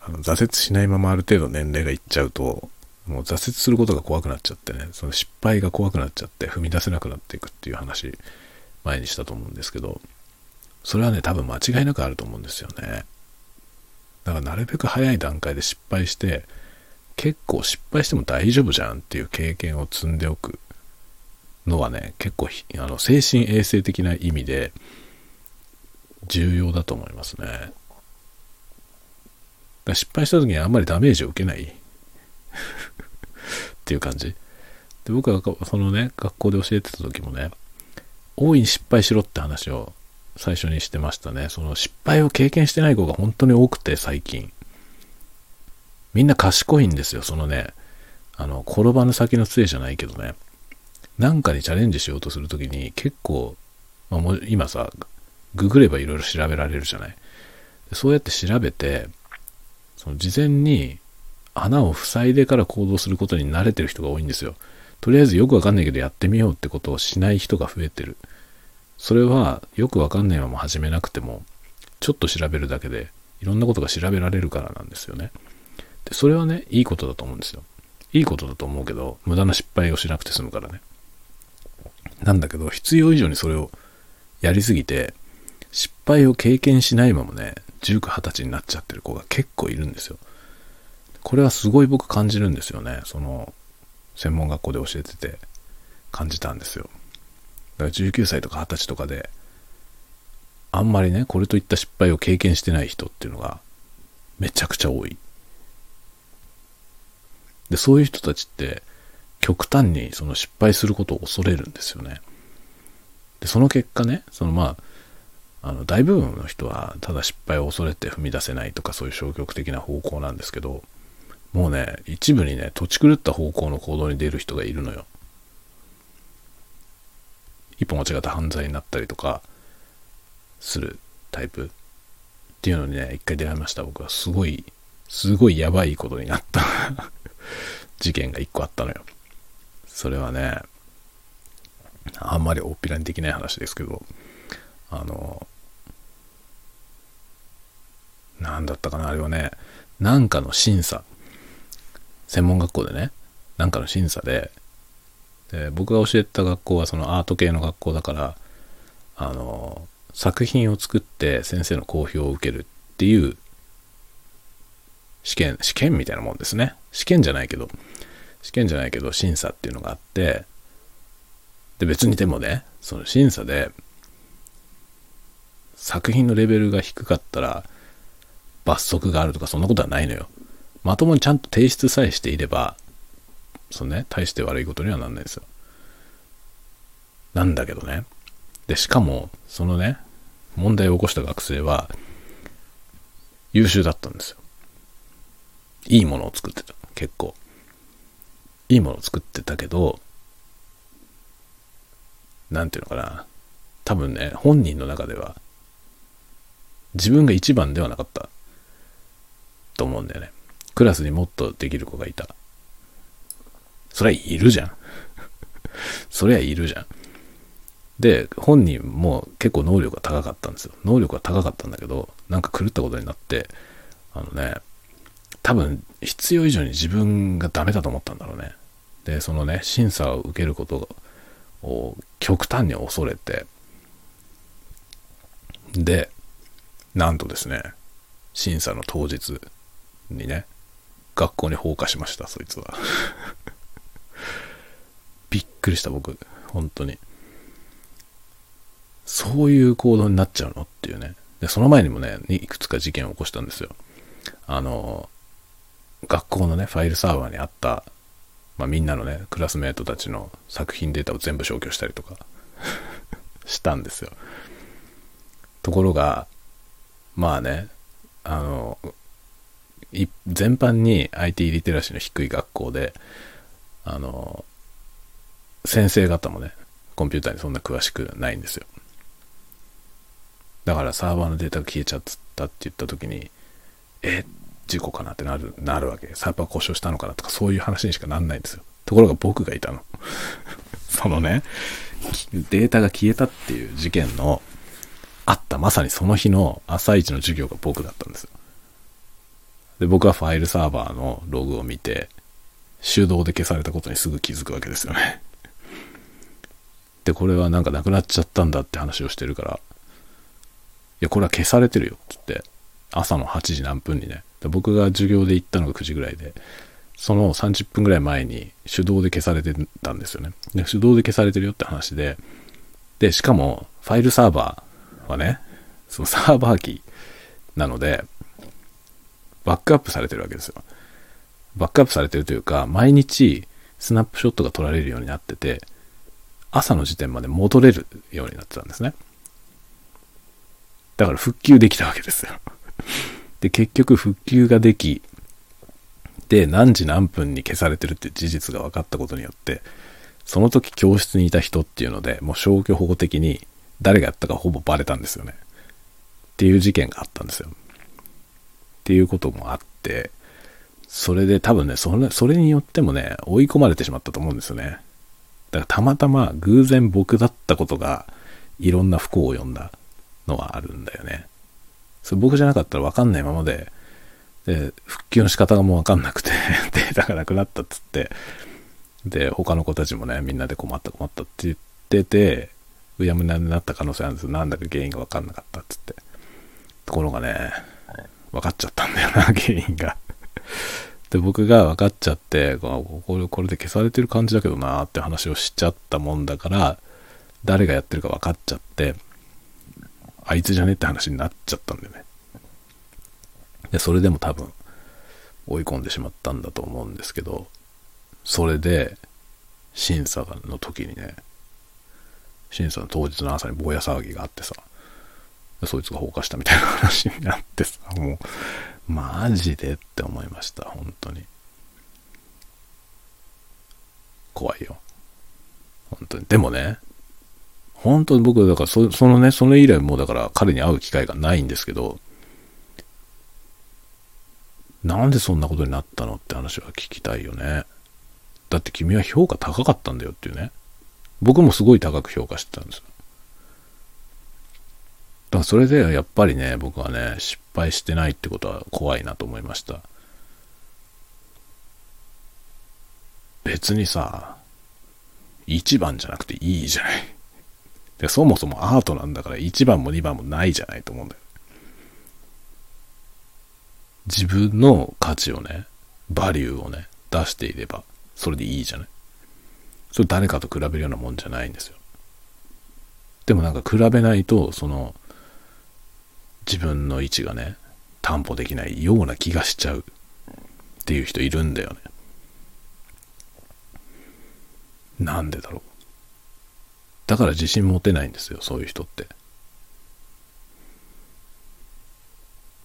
あの挫折しないままある程度年齢がいっちゃうと、もう挫折することが怖くなっちゃってね、その失敗が怖くなっちゃって踏み出せなくなっていくっていう話、前にしたと思うんですけど、それはね、多分間違いなくあると思うんですよね。だからなるべく早い段階で失敗して、結構失敗しても大丈夫じゃんっていう経験を積んでおくのはね、結構あの精神衛生的な意味で重要だと思いますね。だ失敗した時にあんまりダメージを受けない *laughs* っていう感じ。で僕はそのね、学校で教えてた時もね、大いに失敗しろって話を最初にしてましたね。その失敗を経験してない子が本当に多くて最近。みんな賢いんですよ。そのね、あの、転ばぬ先の杖じゃないけどね。なんかにチャレンジしようとするときに結構、まあ、もう今さ、ググればいろいろ調べられるじゃない？そうやって調べて、その事前に穴を塞いでから行動することに慣れてる人が多いんですよ。とりあえずよくわかんないけどやってみようってことをしない人が増えてる。それはよくわかんないまま始めなくても、ちょっと調べるだけでいろんなことが調べられるからなんですよね。で、それはね、いいことだと思うんですよ。いいことだと思うけど、無駄な失敗をしなくて済むからね。なんだけど、必要以上にそれをやりすぎて、失敗を経験しないままね、19、20歳になっちゃってる子が結構いるんですよ。これはすごい僕感じるんですよね。その、専門学校で教えてて感じたんですよ。だから19歳とか20歳とかで、あんまりね、これといった失敗を経験してない人っていうのがめちゃくちゃ多い。で、そういう人たちって極端にその失敗することを恐れるんですよね。で、その結果ね、そのまあ、あの大部分の人はただ失敗を恐れて踏み出せないとかそういう消極的な方向なんですけど、もうね、一部にね、土地狂った方向の行動に出る人がいるのよ。一歩間違った犯罪になったりとかするタイプっていうのにね、一回出会いました。僕はすごい、すごいやばいことになった *laughs* 事件が一個あったのよ。それはね、あんまり大っぴらにできない話ですけど、あの、なんだったかな、あれはね、なんかの審査、専門学校でね、なんかの審査で、で僕が教えた学校はそのアート系の学校だからあの作品を作って先生の講評を受けるっていう試験試験みたいなもんですね。試験じゃないけど試験じゃないけど審査っていうのがあってで別にでもねその審査で作品のレベルが低かったら罰則があるとかそんなことはないのよまともにちゃんと提出さえしていればそのね、大して悪いことにはなんないですよ。なんだけどね。で、しかも、そのね、問題を起こした学生は、優秀だったんですよ。いいものを作ってた。結構。いいものを作ってたけど、なんていうのかな。多分ね、本人の中では、自分が一番ではなかったと思うんだよね。クラスにもっとできる子がいた。そりゃいるじゃん。*laughs* そりゃいるじゃん。で、本人も結構能力が高かったんですよ。能力が高かったんだけど、なんか狂ったことになって、あのね、多分必要以上に自分がダメだと思ったんだろうね。で、そのね、審査を受けることを極端に恐れて、で、なんとですね、審査の当日にね、学校に放火しました、そいつは。*laughs* びっくりした僕。本当に。そういう行動になっちゃうのっていうね。でその前にもねいくつか事件を起こしたんですよ。あの学校のねファイルサーバーにあった、まあ、みんなのねクラスメートたちの作品データを全部消去したりとか *laughs* したんですよ。ところがまあねあの全般に IT リテラシーの低い学校であの先生方もね、コンピューターにそんな詳しくないんですよ。だからサーバーのデータが消えちゃったって言った時に、え、事故かなってなる、なるわけ。サーバー故障したのかなとかそういう話にしかなんないんですよ。ところが僕がいたの。そのね、データが消えたっていう事件のあったまさにその日の朝一の授業が僕だったんですよ。で、僕はファイルサーバーのログを見て、手動で消されたことにすぐ気づくわけですよね。で、これはなんかなくなっちゃったんだって話をしてるから、いや、これは消されてるよ、つって。朝の8時何分にね。僕が授業で行ったのが9時ぐらいで、その30分ぐらい前に手動で消されてたんですよね。で、手動で消されてるよって話で、で、しかも、ファイルサーバーはね、そのサーバー機なので、バックアップされてるわけですよ。バックアップされてるというか、毎日スナップショットが撮られるようになってて、朝の時点まで戻れるようになってたんですね。だから復旧できたわけですよ。*laughs* で、結局復旧ができ、で、何時何分に消されてるって事実が分かったことによって、その時教室にいた人っていうので、もう消去法的に誰がやったかほぼバレたんですよね。っていう事件があったんですよ。っていうこともあって、それで多分ね、それそれによってもね、追い込まれてしまったと思うんですよね。だからたまたま偶然僕だったことがいろんな不幸を呼んだのはあるんだよね。それ僕じゃなかったら分かんないままで、で、復旧の仕方がもう分かんなくて *laughs* データがなくなったっつって、で、他の子たちもね、みんなで困った困ったって言ってて、うやむやになった可能性あるんですよ。なんだか原因が分かんなかったっつって。ところがね、分かっちゃったんだよな、*laughs* 原因がで、僕が分かっちゃって、これ、これで消されてる感じだけどなって話をしちゃったもんだから、誰がやってるか分かっちゃって、あいつじゃねって話になっちゃったんだよね。で、それでも多分、追い込んでしまったんだと思うんですけど、それで、審査の時にね、審査の当日の朝にぼや騒ぎがあってさ、そいつが放火したみたいな話になってさ、*laughs* もう、マジでって思いました、本当に。怖いよ。本当に。でもね、本当に僕、だからそ、そのね、それ以来もうだから彼に会う機会がないんですけど、なんでそんなことになったのって話は聞きたいよね。だって君は評価高かったんだよっていうね。僕もすごい高く評価してたんですよ。だからそれでやっぱりね、僕はね、失敗してないってことは怖いなと思いました。別にさ、1番じゃなくていいじゃない。でそもそもアートなんだから1番も2番もないじゃないと思うんだよ。自分の価値をね、バリューをね、出していれば、それでいいじゃない。それ誰かと比べるようなもんじゃないんですよ。でもなんか比べないと、その、自分の位置がね、担保できないような気がしちゃうっていう人いるんだよね。なんでだろう。だから自信持てないんですよ、そういう人って。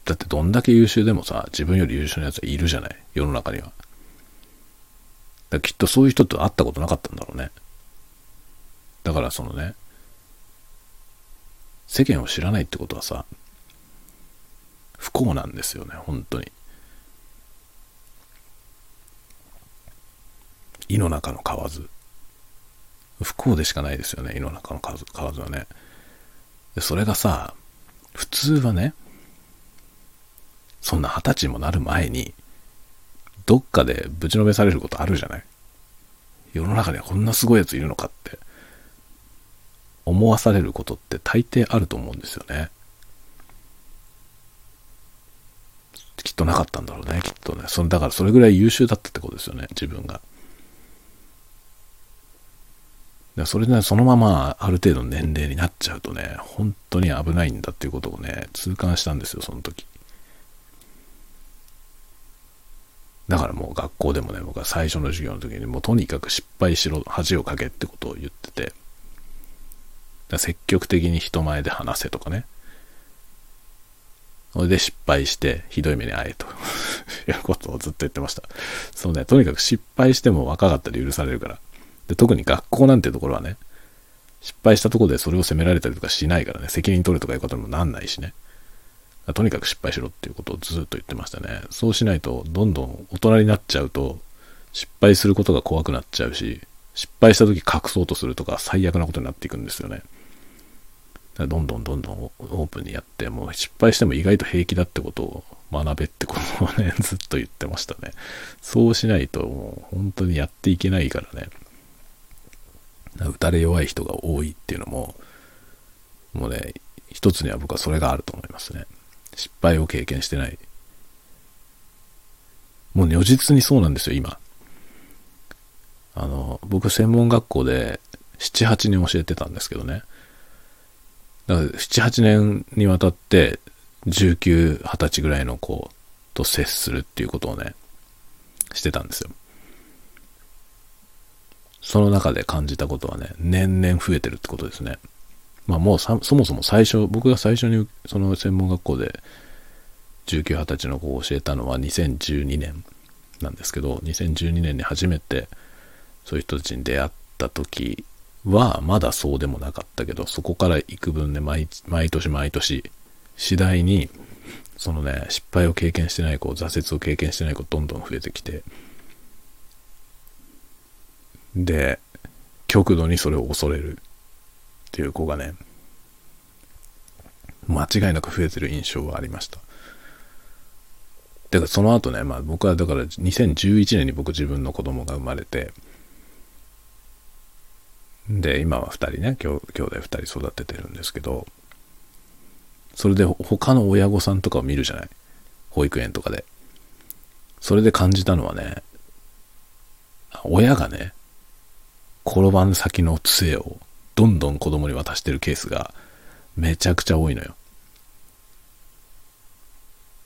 だってどんだけ優秀でもさ、自分より優秀なやつはいるじゃない世の中には。だきっとそういう人と会ったことなかったんだろうね。だからそのね、世間を知らないってことはさ、不幸なんですよね、本当に。胃の中の蛙。不幸でしかないですよね、胃の中の蛙はね。それがさ、普通はね、そんな二十歳もなる前に、どっかでぶちのめされることあるじゃない？世の中にはこんなすごいやついるのかって思わされることって大抵あると思うんですよね。きっとなかったんだろうね、きっとね。そのだからそれぐらい優秀だったってことですよね、自分が。でそれで、ね、そのままある程度年齢になっちゃうとね、本当に危ないんだっていうことをね、痛感したんですよ、その時。だからもう学校でもね、僕は最初の授業の時にもうとにかく失敗しろ、恥をかけってことを言ってて、積極的に人前で話せとかね、それで失敗してひどい目に遭えと *laughs* いうことをずっと言ってました。そうね、とにかく失敗しても若かったら許されるから。で特に学校なんてところはね、失敗したところでそれを責められたりとかしないからね、責任取るとかいうことにもなんないしね。とにかく失敗しろっていうことをずっと言ってましたね。そうしないと、どんどん大人になっちゃうと、失敗することが怖くなっちゃうし、失敗した時隠そうとするとか最悪なことになっていくんですよね。どんどんどんどんオープンにやって、もう失敗しても意外と平気だってことを学べってことをね、*laughs* ずっと言ってましたね。そうしないともう本当にやっていけないからね。打たれ弱い人が多いっていうのも、もうね、一つには僕はそれがあると思いますね。失敗を経験してない。もう如実にそうなんですよ、今。あの、僕専門学校で7、8年教えてたんですけどね。だから7、8年にわたって19、20歳ぐらいの子と接するっていうことをね、してたんですよ。その中で感じたことはね、年々増えてるってことですね。まあもうそもそも最初、僕が最初にその専門学校で19、20歳の子を教えたのは2012年なんですけど、2012年に初めてそういう人たちに出会った時はまだそうでもなかったけど、そこから幾分ね、毎毎年毎年、次第に、そのね、失敗を経験してない子、挫折を経験してない子、どんどん増えてきて、で、極度にそれを恐れる。っていう子がね、間違いなく増えてる印象はありました。だかその後ね、まあ僕はだから2011年に僕自分の子供が生まれて、で、今は2人ね、兄弟2人育ててるんですけど、それで他の親御さんとかを見るじゃない？保育園とかで。それで感じたのはね、親がね、転ばん先の杖をどんどん子供に渡してるケースがめちゃくちゃ多いのよ。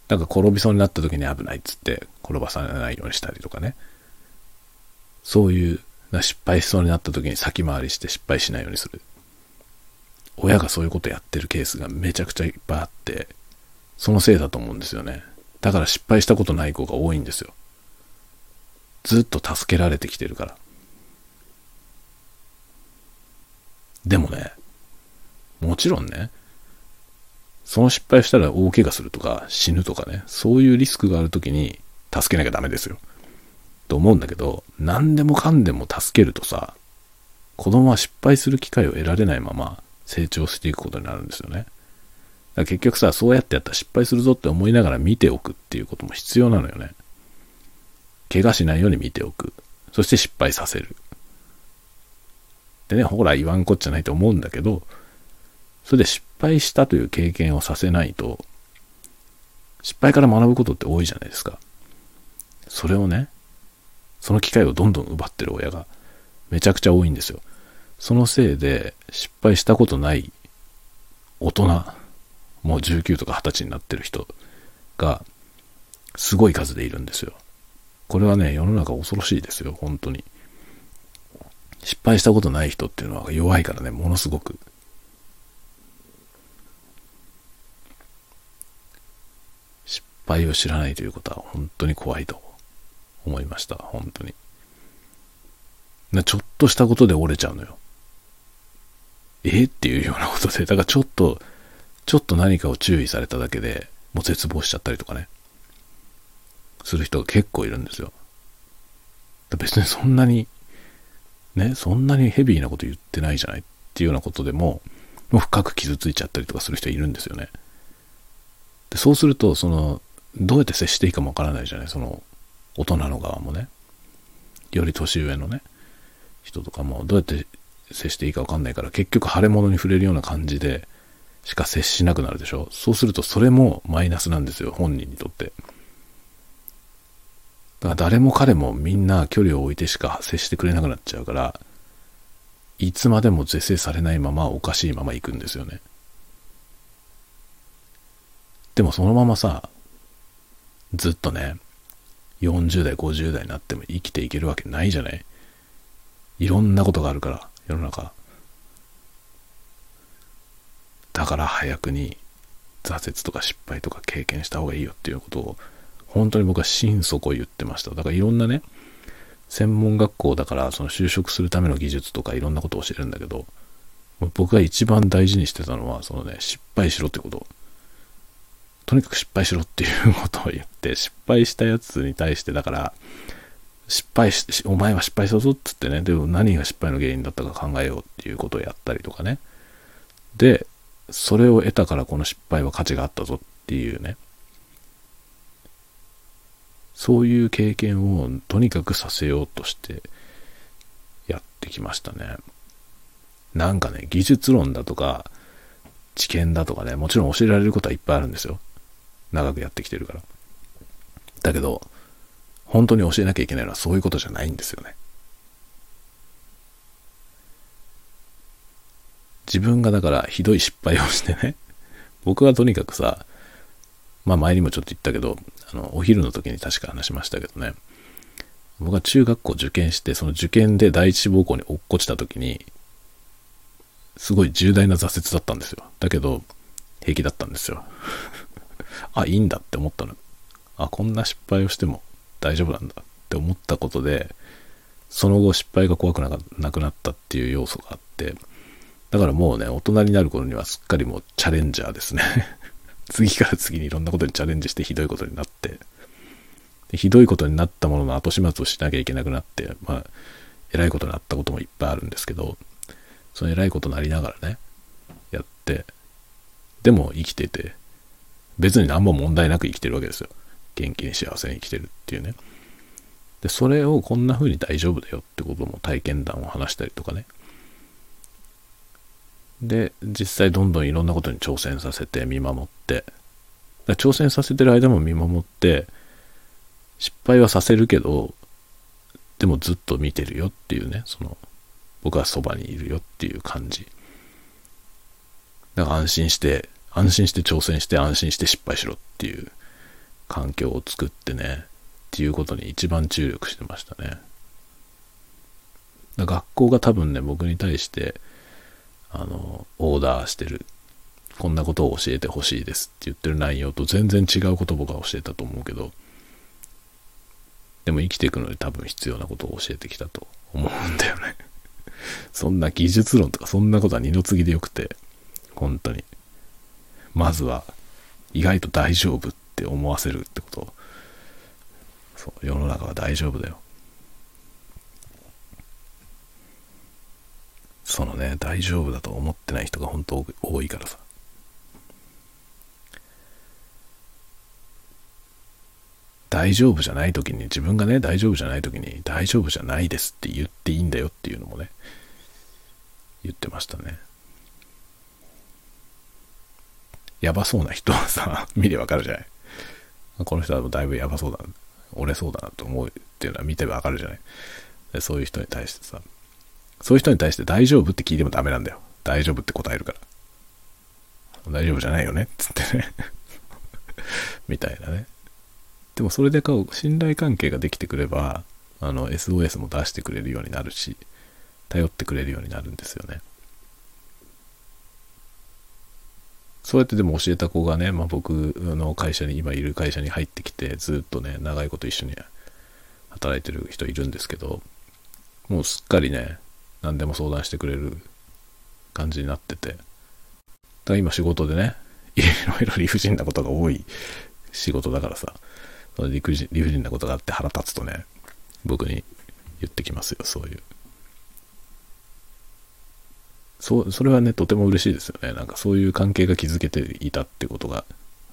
なんか転びそうになった時に危ないっつって転ばさないようにしたりとかね。そういう失敗しそうになった時に先回りして失敗しないようにする。親がそういうことやってるケースがめちゃくちゃいっぱいあって、そのせいだと思うんですよね。だから失敗したことない子が多いんですよ。ずっと助けられてきてるから。でもね、もちろんね、その失敗したら大怪我するとか死ぬとかね、そういうリスクがある時に助けなきゃダメですよ。と思うんだけど、何でもかんでも助けるとさ、子供は失敗する機会を得られないまま成長していくことになるんですよね。だから結局さ、そうやってやったら失敗するぞって思いながら見ておくっていうことも必要なのよね。怪我しないように見ておく。そして失敗させる。でね、ほら言わんこっちゃないと思うんだけど、それで失敗したという経験をさせないと、失敗から学ぶことって多いじゃないですか。それをね、その機会をどんどん奪ってる親がめちゃくちゃ多いんですよ。そのせいで失敗したことない大人、もう19とか20歳になってる人がすごい数でいるんですよ。これはね、世の中恐ろしいですよ、本当に。失敗したことない人っていうのは弱いからね、ものすごく。失敗を知らないということは本当に怖いと思いました。本当に。ちょっとしたことで折れちゃうのよ。え？っていうようなことで、だからちょっと、ちょっと何かを注意されただけでもう絶望しちゃったりとかね、する人が結構いるんですよ。別にそんなに、ね、そんなにヘビーなこと言ってないじゃないっていうようなことでも、もう深く傷ついちゃったりとかする人いるんですよね。でそうすると、その、どうやって接していいかもわからないじゃないその、大人の側もね。より年上のね、人とかもどうやって接していいかわかんないから、結局腫れ物に触れるような感じでしか接しなくなるでしょ。そうするとそれもマイナスなんですよ、本人にとって。だから誰も彼もみんな距離を置いてしか接してくれなくなっちゃうから、いつまでも是正されないままおかしいまま行くんですよね。でもそのままさ、ずっとね、40代、50代になっても生きていけるわけないじゃない？いろんなことがあるから、世の中。だから早くに挫折とか失敗とか経験した方がいいよっていうことを、本当に僕は心底言ってました。だからいろんなね、専門学校だからその就職するための技術とかいろんなことを教えるんだけど、僕が一番大事にしてたのは、そのね、失敗しろってこと。とにかく失敗しろっていうことを言って、失敗したやつに対して、だから、失敗し、お前は失敗したぞっつってね、でも何が失敗の原因だったか考えようっていうことをやったりとかね。で、それを得たからこの失敗は価値があったぞっていうね。そういう経験をとにかくさせようとしてやってきましたね。なんかね、技術論だとか、知見だとかね、もちろん教えられることはいっぱいあるんですよ。長くやってきてるから。だけど、本当に教えなきゃいけないのはそういうことじゃないんですよね。自分がだからひどい失敗をしてね、僕はとにかくさ、まあ前にもちょっと言ったけど、あの、お昼の時に確か話しましたけどね、僕は中学校受験して、その受験で第一志望校に落っこちた時に、すごい重大な挫折だったんですよ。だけど、平気だったんですよ。*laughs* あ、いいんだって思ったの。あ、こんな失敗をしても大丈夫なんだって思ったことで、その後失敗が怖くなくなったっていう要素があって、だからもうね、大人になる頃にはすっかりもうチャレンジャーですね。次から次にいろんなことにチャレンジしてひどいことになって、ひどいことになったものの後始末をしなきゃいけなくなって、まあ、偉いことになったこともいっぱいあるんですけど、その偉いことになりながらね、やって、でも生きてて、別に何も問題なく生きてるわけですよ。元気に幸せに生きてるっていうね。で、それをこんな風に大丈夫だよってことも体験談を話したりとかね。で、実際どんどんいろんなことに挑戦させて見守って、挑戦させてる間も見守って、失敗はさせるけど、でもずっと見てるよっていうね、その僕はそばにいるよっていう感じ。だから安心して、安心して挑戦して安心して失敗しろっていう環境を作ってね、っていうことに一番注力してましたね。学校が多分ね、僕に対して、あの、オーダーしてる。こんなことを教えてほしいですって言ってる内容と全然違うこと僕は教えたと思うけど、でも生きていくのに多分必要なことを教えてきたと思うんだよね *laughs* そんな技術論とかそんなことは二の次でよくて、本当に。まずは、意外と大丈夫って思わせるってこと。そう、世の中は大丈夫だよ。そのね、大丈夫だと思ってない人が本当多いからさ。大丈夫じゃない時に、自分がね、大丈夫じゃない時に、大丈夫じゃないですって言っていいんだよっていうのもね、言ってましたね。やばそうな人はさ、*laughs* 見ればわかるじゃない。この人はだいぶやばそうだ、折れそうだなと思うっていうのは見てわかるじゃない。そういう人に対してさ、そういう人に対して大丈夫って聞いてもダメなんだよ。大丈夫って答えるから。大丈夫じゃないよねっつってね *laughs* みたいなね。でもそれでこう信頼関係ができてくれば、あの SOS も出してくれるようになるし、頼ってくれるようになるんですよね。そうやってでも教えた子がね、まあ、僕の会社に、今いる会社に入ってきて、ずっとね、長いこと一緒に働いてる人いるんですけど、もうすっかりね、何でも相談してくれる感じになってて、だから今仕事でね、*laughs* いろいろ理不尽なことが多い仕事だからさ、その理不尽理不尽なことがあって腹立つとね、僕に言ってきますよ、そういう。そ、それはね、とても嬉しいですよね。なんかそういう関係が築けていたってことが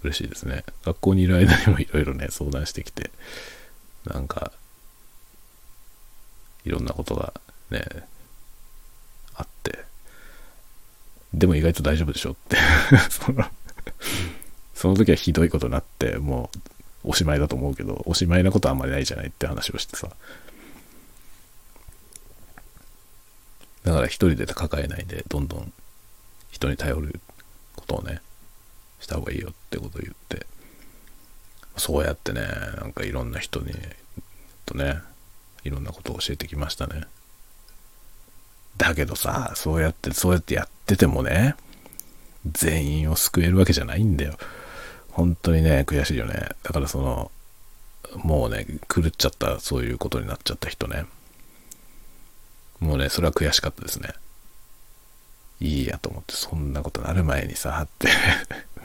嬉しいですね。学校にいる間にもいろいろね、相談してきて、なんか、いろんなことがね、あって、でも意外と大丈夫でしょって *laughs* そのその時はひどいことになって、もうおしまいだと思うけど、おしまいなことはあんまりないじゃないって話をしてさ。だから一人で抱えないで、どんどん人に頼ることをね、した方がいいよってことを言って、そうやってね、なんかいろんな人に、とね、いろんなことを教えてきましたね。だけどさ、そうやって、そうやってやっててもね、全員を救えるわけじゃないんだよ。本当にね、悔しいよね。だからその、もうね、狂っちゃった、そういうことになっちゃった人ね。もうね、それは悔しかったですね。いいやと思ってそんなことなる前にさって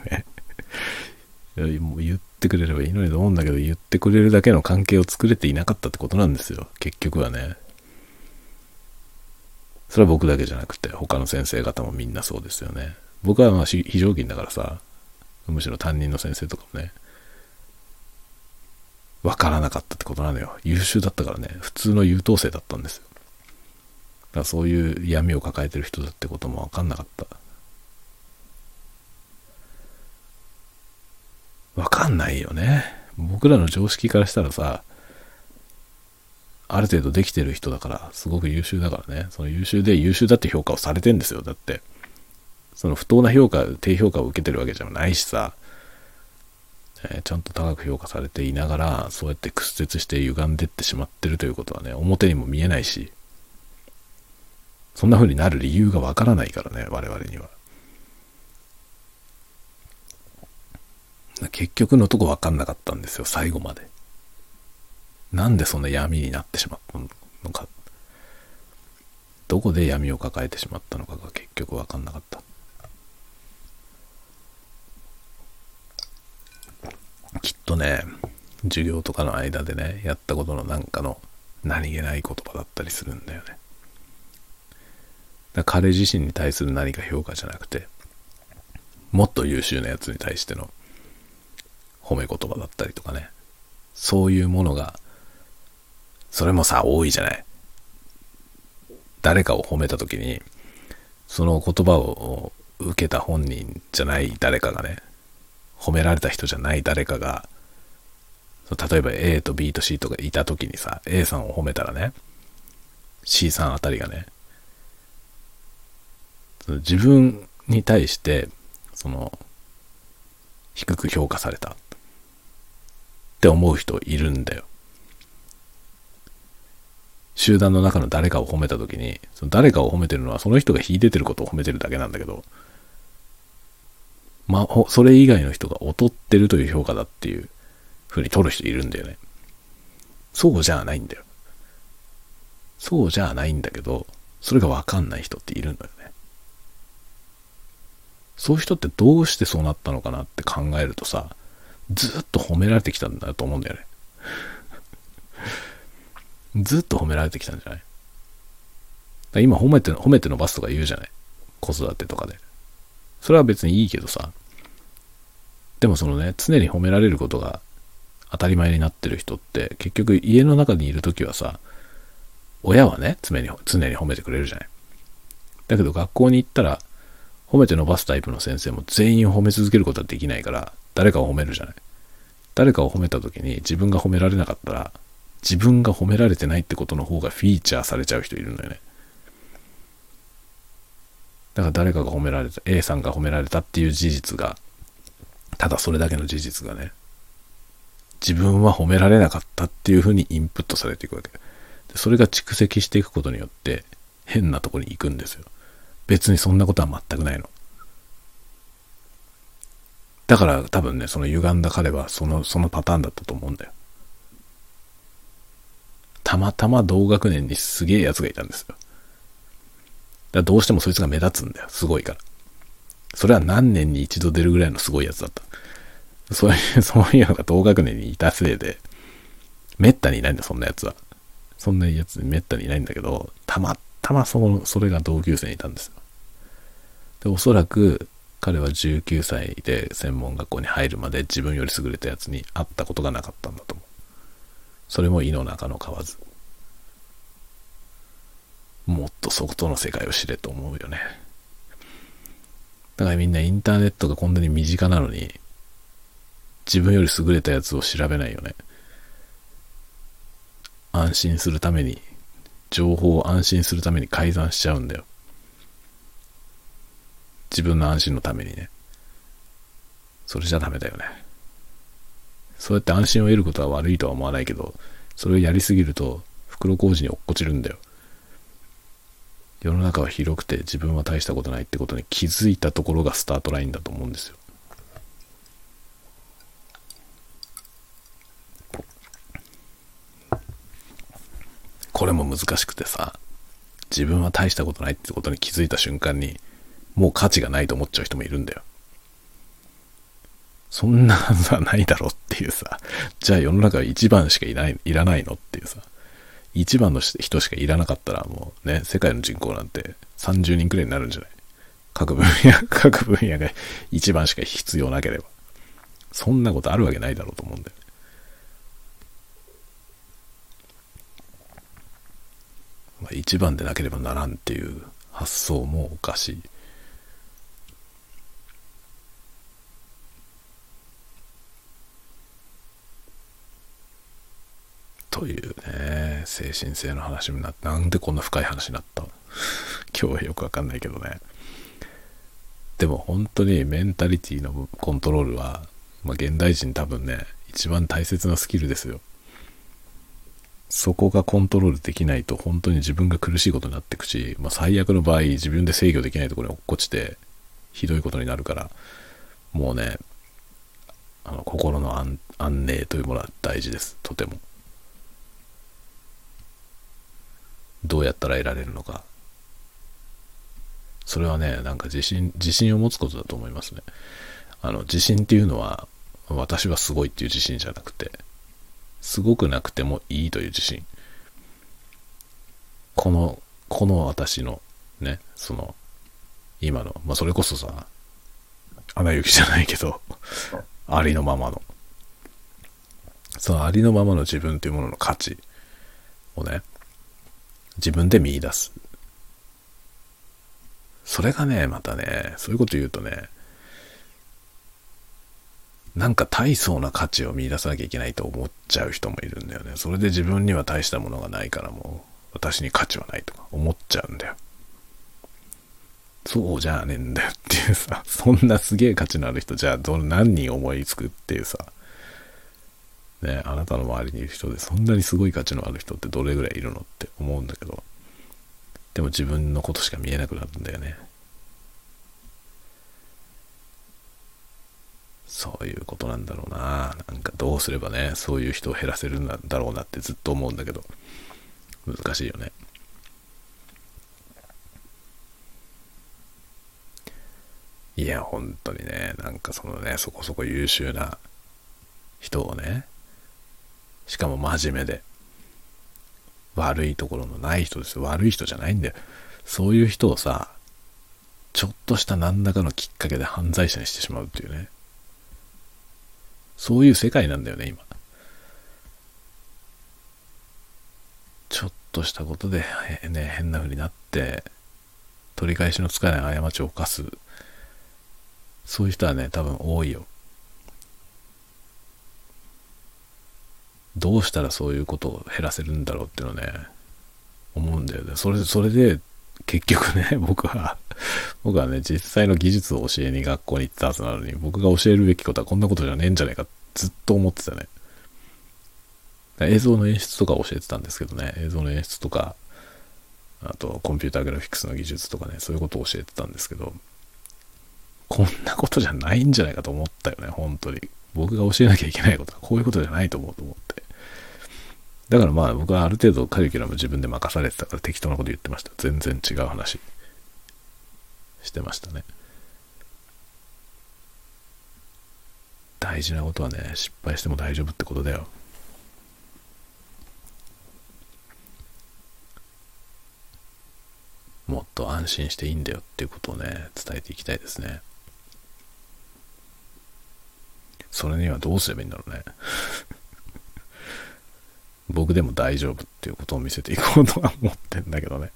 *laughs* ねもう言ってくれればいいのにと思うんだけど言ってくれるだけの関係を作れていなかったってことなんですよ結局はねそれは僕だけじゃなくて他の先生方もみんなそうですよね。僕はまあ非常勤だからさむしろ担任の先生とかもね分からなかったってことなのよ。優秀だったからね。普通の優等生だったんですよ。だからそういう闇を抱えてる人だってことも分かんなかった。分かんないよね。僕らの常識からしたらさある程度できてる人だからすごく優秀だからね。その優秀で優秀だって評価をされてんですよ。だってその不当な評価低評価を受けてるわけじゃないしさ、えー、ちゃんと高く評価されていながらそうやって屈折して歪んでってしまってるということはね表にも見えないし。そんな風になる理由がわからないからね我々には。結局のとこ分かんなかったんですよ最後まで。なんでそんな闇になってしまったのか。どこで闇を抱えてしまったのかが結局分かんなかった。きっとね授業とかの間でねやったことのなんかの何気ない言葉だったりするんだよね。だ彼自身に対する何か評価じゃなくてもっと優秀なやつに対しての褒め言葉だったりとかね。そういうものがそれもさ多いじゃない誰かを褒めた時にその言葉を受けた本人じゃない誰かがね褒められた人じゃない誰かが例えば A と B と C とかいた時にさ A さんを褒めたらね C さんあたりがね自分に対してその低く評価されたって思う人いるんだよ。集団の中の誰かを褒めた時にその誰かを褒めてるのはその人が秀でてることを褒めてるだけなんだけどまあそれ以外の人が劣ってるという評価だっていうふうに取る人いるんだよね。そうじゃないんだよ。そうじゃないんだけどそれがわかんない人っているんだよね。そういう人ってどうしてそうなったのかなって考えるとさずっと褒められてきたんだと思うんだよね。ずっと褒められてきたんじゃない？今褒めて、褒めて伸ばすとか言うじゃない？子育てとかで。それは別にいいけどさ。でもそのね、常に褒められることが当たり前になってる人って結局家の中にいる時はさ、親はね、常に、常に褒めてくれるじゃない？だけど学校に行ったら褒めて伸ばすタイプの先生も全員褒め続けることはできないから誰かを褒めるじゃない？誰かを褒めた時に自分が褒められなかったら、自分が褒められてないってことの方がフィーチャーされちゃう人いるんだよね。だから誰かが褒められた、A さんが褒められたっていう事実が、ただそれだけの事実がね、自分は褒められなかったっていうふうにインプットされていくわけ。でそれが蓄積していくことによって変なとこに行くんですよ。別にそんなことは全くないの。だから多分ね、その歪んだ彼はその、そのパターンだったと思うんだよ。たまたま同学年にすげえやつがいたんですよ。だどうしてもそいつが目立つんだよ。すごいから。それは何年に一度出るぐらいのすごいやつだった。そういう、*laughs* そういうのが同学年にいたせいで、めったにいないんだ、そんなやつは。そんなやつめったにいないんだけど、たまたまその、それが同級生にいたんですよ。で、おそらく、彼は19歳で専門学校に入るまで自分より優れたやつに会ったことがなかったんだと思う。それも胃の中の蛙。もっと外の世界を知れと思うよね。だからみんなインターネットがこんなに身近なのに、自分より優れたやつを調べないよね。安心するために、情報を安心するために改ざんしちゃうんだよ。自分の安心のためにね。それじゃダメだよね。そうやって安心を得ることは悪いとは思わないけど、それをやりすぎると袋小路に落っこちるんだよ。世の中は広くて自分は大したことないってことに気づいたところがスタートラインだと思うんですよ。これも難しくてさ、自分は大したことないってことに気づいた瞬間にもう価値がないと思っちゃう人もいるんだよ。そんなはずはないだろっていうさ、じゃあ世の中は一番しかいない、いらないのっていうさ、一番の人しかいらなかったらもうね、世界の人口なんて30人くらいになるんじゃない？各分野、*laughs* 各分野が一番しか必要なければ。そんなことあるわけないだろうと思うんだよ。まあ、一番でなければならんっていう発想もおかしい。というね、精神性の話になって、なんでこんな深い話になった *laughs* 今日はよくわかんないけどね。でも本当にメンタリティのコントロールは、まあ、現代人多分ね、一番大切なスキルですよ。そこがコントロールできないと本当に自分が苦しいことになっていくし、まあ、最悪の場合自分で制御できないところに落っこちてひどいことになるからもうねあの心の安寧というものは大事ですとてもどうやったら得られるのか。それはね、なんか自信、自信を持つことだと思いますね。あの、自信っていうのは、私はすごいっていう自信じゃなくて、すごくなくてもいいという自信。この、この私の、ね、その、今の、まあ、それこそさ、アナ雪じゃないけど、ありのままの、そのありのままの自分というものの価値をね、自分で見出す。それがね、またね、そういうこと言うとね、なんか大層な価値を見出さなきゃいけないと思っちゃう人もいるんだよね。それで自分には大したものがないからもう、私に価値はないとか思っちゃうんだよ。そうじゃねえんだよっていうさ、そんなすげえ価値のある人、じゃあど何人思いつくっていうさ、ね、あなたの周りにいる人でそんなにすごい価値のある人ってどれぐらいいるのって思うんだけど、でも自分のことしか見えなくなるんだよね。そういうことなんだろうな。なんかどうすればね、そういう人を減らせるんだろうなってずっと思うんだけど、難しいよね。いや、本当にね、なんかそのね、そこそこ優秀な人をね、しかも真面目で、悪いところのない人ですよ。悪い人じゃないんだよ。そういう人をさ、ちょっとした何らかのきっかけで犯罪者にしてしまうっていうね。そういう世界なんだよね、今。ちょっとしたことで、ね、変な風になって、取り返しのつかない過ちを犯す。そういう人はね、多分多いよ。どうしたらそういうことを減らせるんだろうっていうのね、思うんだよね。それ、それで、結局ね、*laughs* 僕は、僕はね、実際の技術を教えに学校に行ったはずなのに、僕が教えるべきことはこんなことじゃねえんじゃねえかずっと思ってたね。映像の演出とか教えてたんですけどね、映像の演出とか、あとコンピューターグラフィックスの技術とかね、そういうことを教えてたんですけど、こんなことじゃないんじゃないかと思ったよね、本当に。僕が教えなきゃいけないことはこういうことじゃないと思うと思って。だからまあ僕はある程度カリキュラム自分で任されてたから適当なこと言ってました。全然違う話してましたね。大事なことはね、失敗しても大丈夫ってことだよ。もっと安心していいんだよっていうことをね、伝えていきたいですね。それにはどうすればいいんだろうね。僕でも大丈夫っていうことを見せていこうとは思ってんだけどね。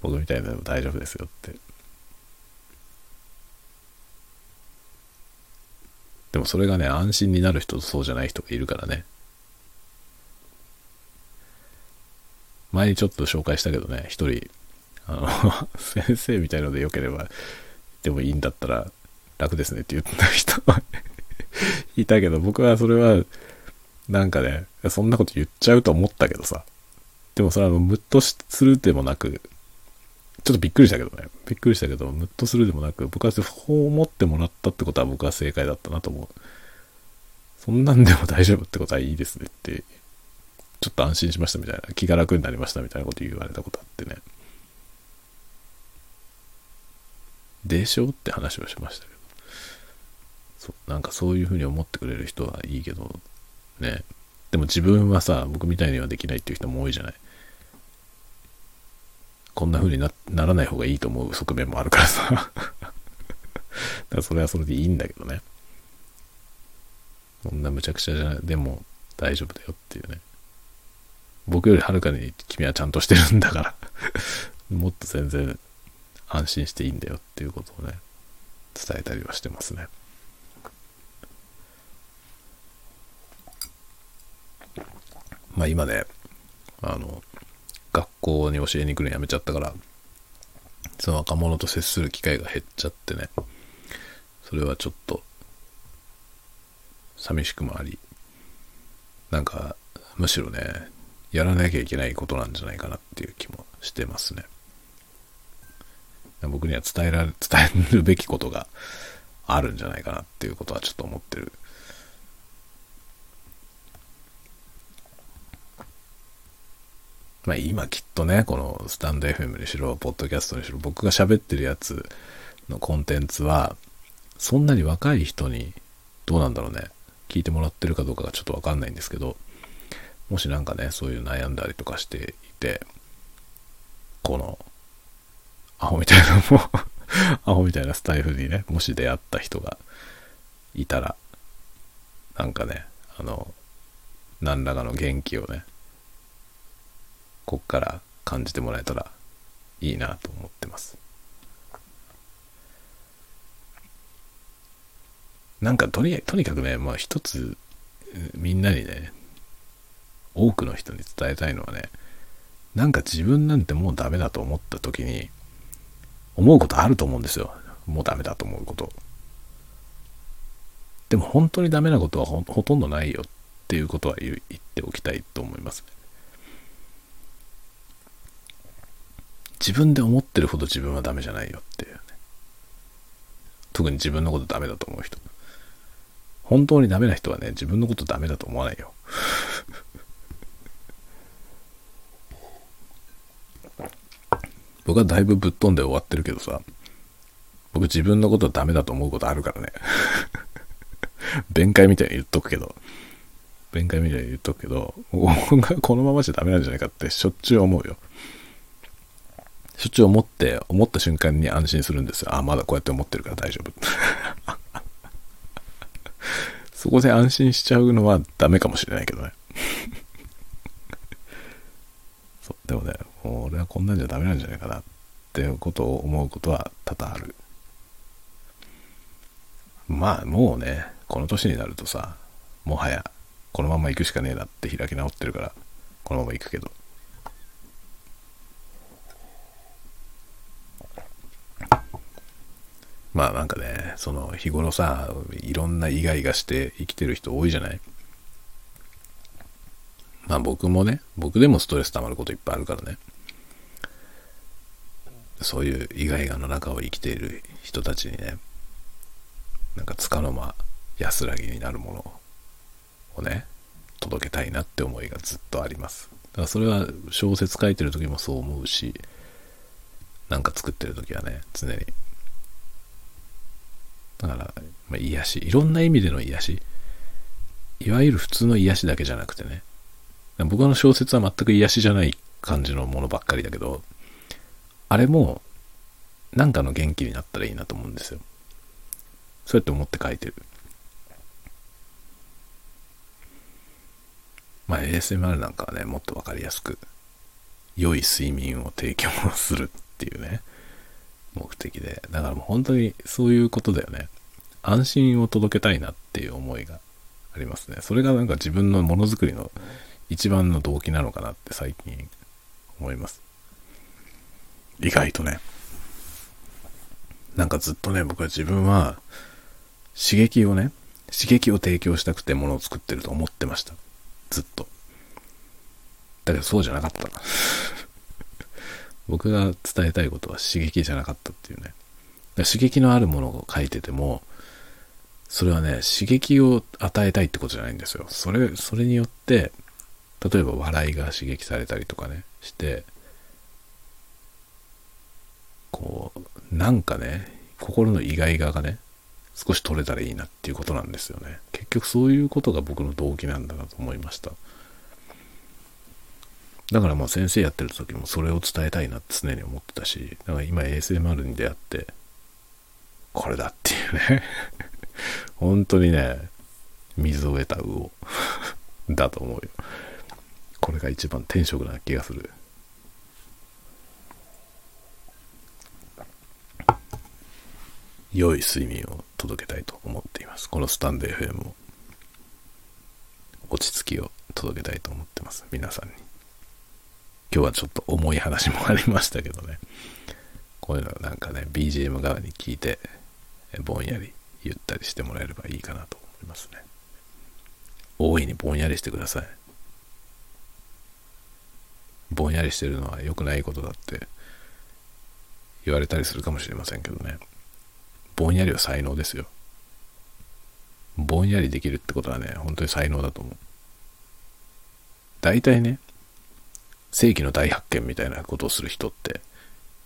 僕みたいなのでも大丈夫ですよって。でもそれがね、安心になる人とそうじゃない人がいるからね。前にちょっと紹介したけどね、一人、あの *laughs* 先生みたいので良ければ、でもいいんだったら楽ですねって言った人いたけど、僕はそれは、なんかね、そんなこと言っちゃうと思ったけどさ。でもそれはムッとするでもなく、ちょっとびっくりしたけどね。びっくりしたけど、ムッとするでもなく、僕はそう思ってもらったってことは僕は正解だったなと思う。そんなんでも大丈夫ってことはいいですねって、ちょっと安心しましたみたいな、気が楽になりましたみたいなこと言われたことあってね。でしょって話をしましたけど。そうなんかそういうふうに思ってくれる人はいいけど、ね。でも自分はさ、僕みたいにはできないっていう人も多いじゃない。こんな風になならない方がいいと思う側面もあるからさだそれはそれでいいんだけどね。こんな無茶苦茶じゃない、でも大丈夫だよっていうね。僕よりはるかに君はちゃんとしてるんだからもっと全然安心していいんだよっていうことをね、伝えたりはしてますね。まあ今ね、あの、学校に教えに来るのやめちゃったから、その若者と接する機会が減っちゃってね、それはちょっと、寂しくもあり、なんか、むしろね、やらなきゃいけないことなんじゃないかなっていう気もしてますね。僕には伝えられ、伝えるべきことがあるんじゃないかなっていうことはちょっと思ってるまあ今きっとね、このスタンド FM にしろ、ポッドキャストにしろ、僕が喋ってるやつのコンテンツは、そんなに若い人に、どうなんだろうね、聞いてもらってるかどうかがちょっとわかんないんですけど、もしなんかね、そういう悩んだりとかしていて、この、アホみたいなも *laughs* アホみたいなスタイルにね、もし出会った人がいたら、なんかね、あの、何らかの元気をね、こっから感じてもらえたらいいなと思ってます。なんかとにとにかくね、まあ一つみんなにね、多くの人に伝えたいのはね、なんか自分なんてもうダメだと思った時に、思うことあると思うんですよ。もうダメだと思うこと。でも本当にダメなことはほとんどないよっていうことは言っておきたいと思いますね。自分で思ってるほど自分はダメじゃないよってね。特に自分のことダメだと思う人。本当にダメな人はね、自分のことダメだと思わないよ。僕はだいぶぶっ飛んで終わってるけどさ、僕自分のことダメだと思うことあるからね。*laughs* 弁解みたいに言っとくけど、弁解みたいに言っとくけど、僕がこのままじゃダメなんじゃないかってしょっちゅう思うよ。しょっちゅう思って、思った瞬間に安心するんですよ。あ、まだこうやって思ってるから大丈夫。*laughs* そこで安心しちゃうのはダメかもしれないけどね。*laughs* そう、でもね、も俺はこんなんじゃダメなんじゃないかなっていうことを思うことは多々ある。まあもうね、この年になるとさ、もはやこのまま行くしかねえなって開き直ってるから、このまま行くけど。まあなんかね、その日頃さ、いろんなイガイガして生きてる人多いじゃない？まあ僕もね、僕でもストレス溜まることいっぱいあるからね。そういうイガイガの中を生きている人たちにね、なんかつかの間安らぎになるものをね、届けたいなって思いがずっとあります。だからそれは小説書いてる時もそう思うし、なんか作ってる時はね、常にだから、まあ、癒し、いろんな意味での癒し。いわゆる普通の癒しだけじゃなくてね。僕の小説は全く癒しじゃない感じのものばっかりだけど、あれも、なんかの元気になったらいいなと思うんですよ。そうやって思って書いてる。まあ ASMR なんかはね、もっとわかりやすく、良い睡眠を提供するっていうね。目的で。だからもう本当にそういうことだよね。安心を届けたいなっていう思いがありますね。それがなんか自分のものづくりの一番の動機なのかなって最近思います。意外とね。なんかずっとね、僕は自分は刺激をね、刺激を提供したくてものを作ってると思ってました。ずっと。だけどそうじゃなかった。僕が伝えたいことは刺激じゃなかったっていうね。刺激のあるものを書いてても、それはね、刺激を与えたいってことじゃないんですよ。それ、それによって、例えば笑いが刺激されたりとかね、して、こう、なんかね、心の意外側がね、少し取れたらいいなっていうことなんですよね。結局そういうことが僕の動機なんだなと思いました。だからもう先生やってる時もそれを伝えたいなって常に思ってたし、だから今 ASMR に出会って、これだっていうね *laughs* 本当にね、水を得た魚 *laughs* だと思うよ。これが一番天職な気がする。良い睡眠を届けたいと思っています。このスタンド FM も落ち着きを届けたいと思ってます。皆さんに。今日はちょっと重い話もありましたけどね。こういうのなんかね、BGM 側に聞いて、ぼんやりゆったりしてもらえればいいかなと思いますね。大いにぼんやりしてください。ぼんやりしてるのは良くないことだって言われたりするかもしれませんけどね。ぼんやりは才能ですよ。ぼんやりできるってことはね、本当に才能だと思う。大体ね、世紀の大発見みたいなことをする人って、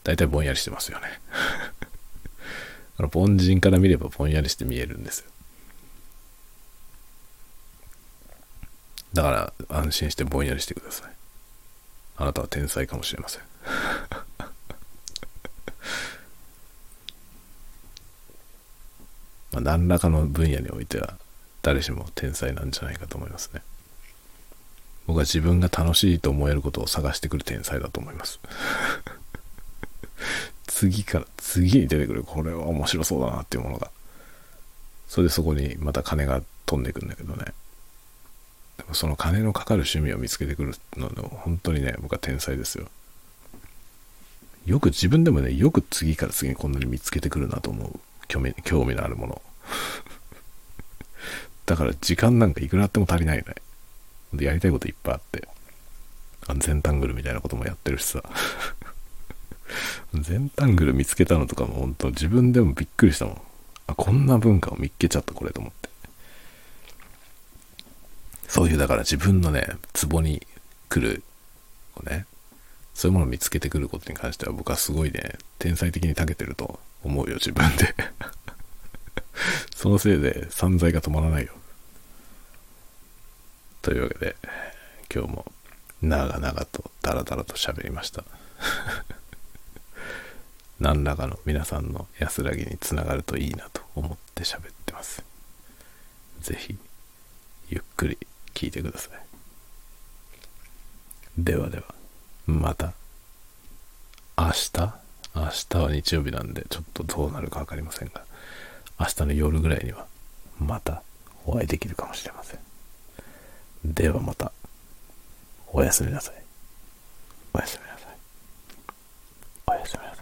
大体ぼんやりしてますよね。*laughs* あの凡人から見ればぼんやりして見えるんですよ。だから安心してぼんやりしてください。あなたは天才かもしれません。*laughs* まあ、何らかの分野においては誰しも天才なんじゃないかと思いますね。僕は自分が楽しいと思えることを探してくる天才だと思います。*laughs* 次から次に出てくるこれは面白そうだなっていうものが。それでそこにまた金が飛んでいくんだけどね。でもその金のかかる趣味を見つけてくるのの本当にね、僕は天才ですよ。よく自分でもね、よく次から次にこんなに見つけてくるなと思う。興味興味のあるもの。*laughs* だから時間なんかいくらあっても足りないよね。で、やりたいこといっぱいあって。安全タングルみたいなこともやってるしさ。*laughs* 全タングル見つけたのとかも本当自分でもびっくりしたもん。あ、こんな文化を見っけちゃったこれと思って。そういうだから自分のね、ツボに来るこう、ね、そういうものを見つけてくることに関しては僕はすごいね、天才的に長けてると思うよ、自分で *laughs* そのせいで散財が止まらないよ。というわけで、今日も長々とダラダラと喋りました。*laughs* 何らかの皆さんの安らぎにつながるといいなと思って喋ってます。是非ゆっくり聞いてください。ではでは、また。明日？明日は日曜日なんで、ちょっとどうなるか分かりませんが、明日の夜ぐらいには、またお会いできるかもしれません。ではまた、おやすみなさい。おやすみなさい。おやすみなさい。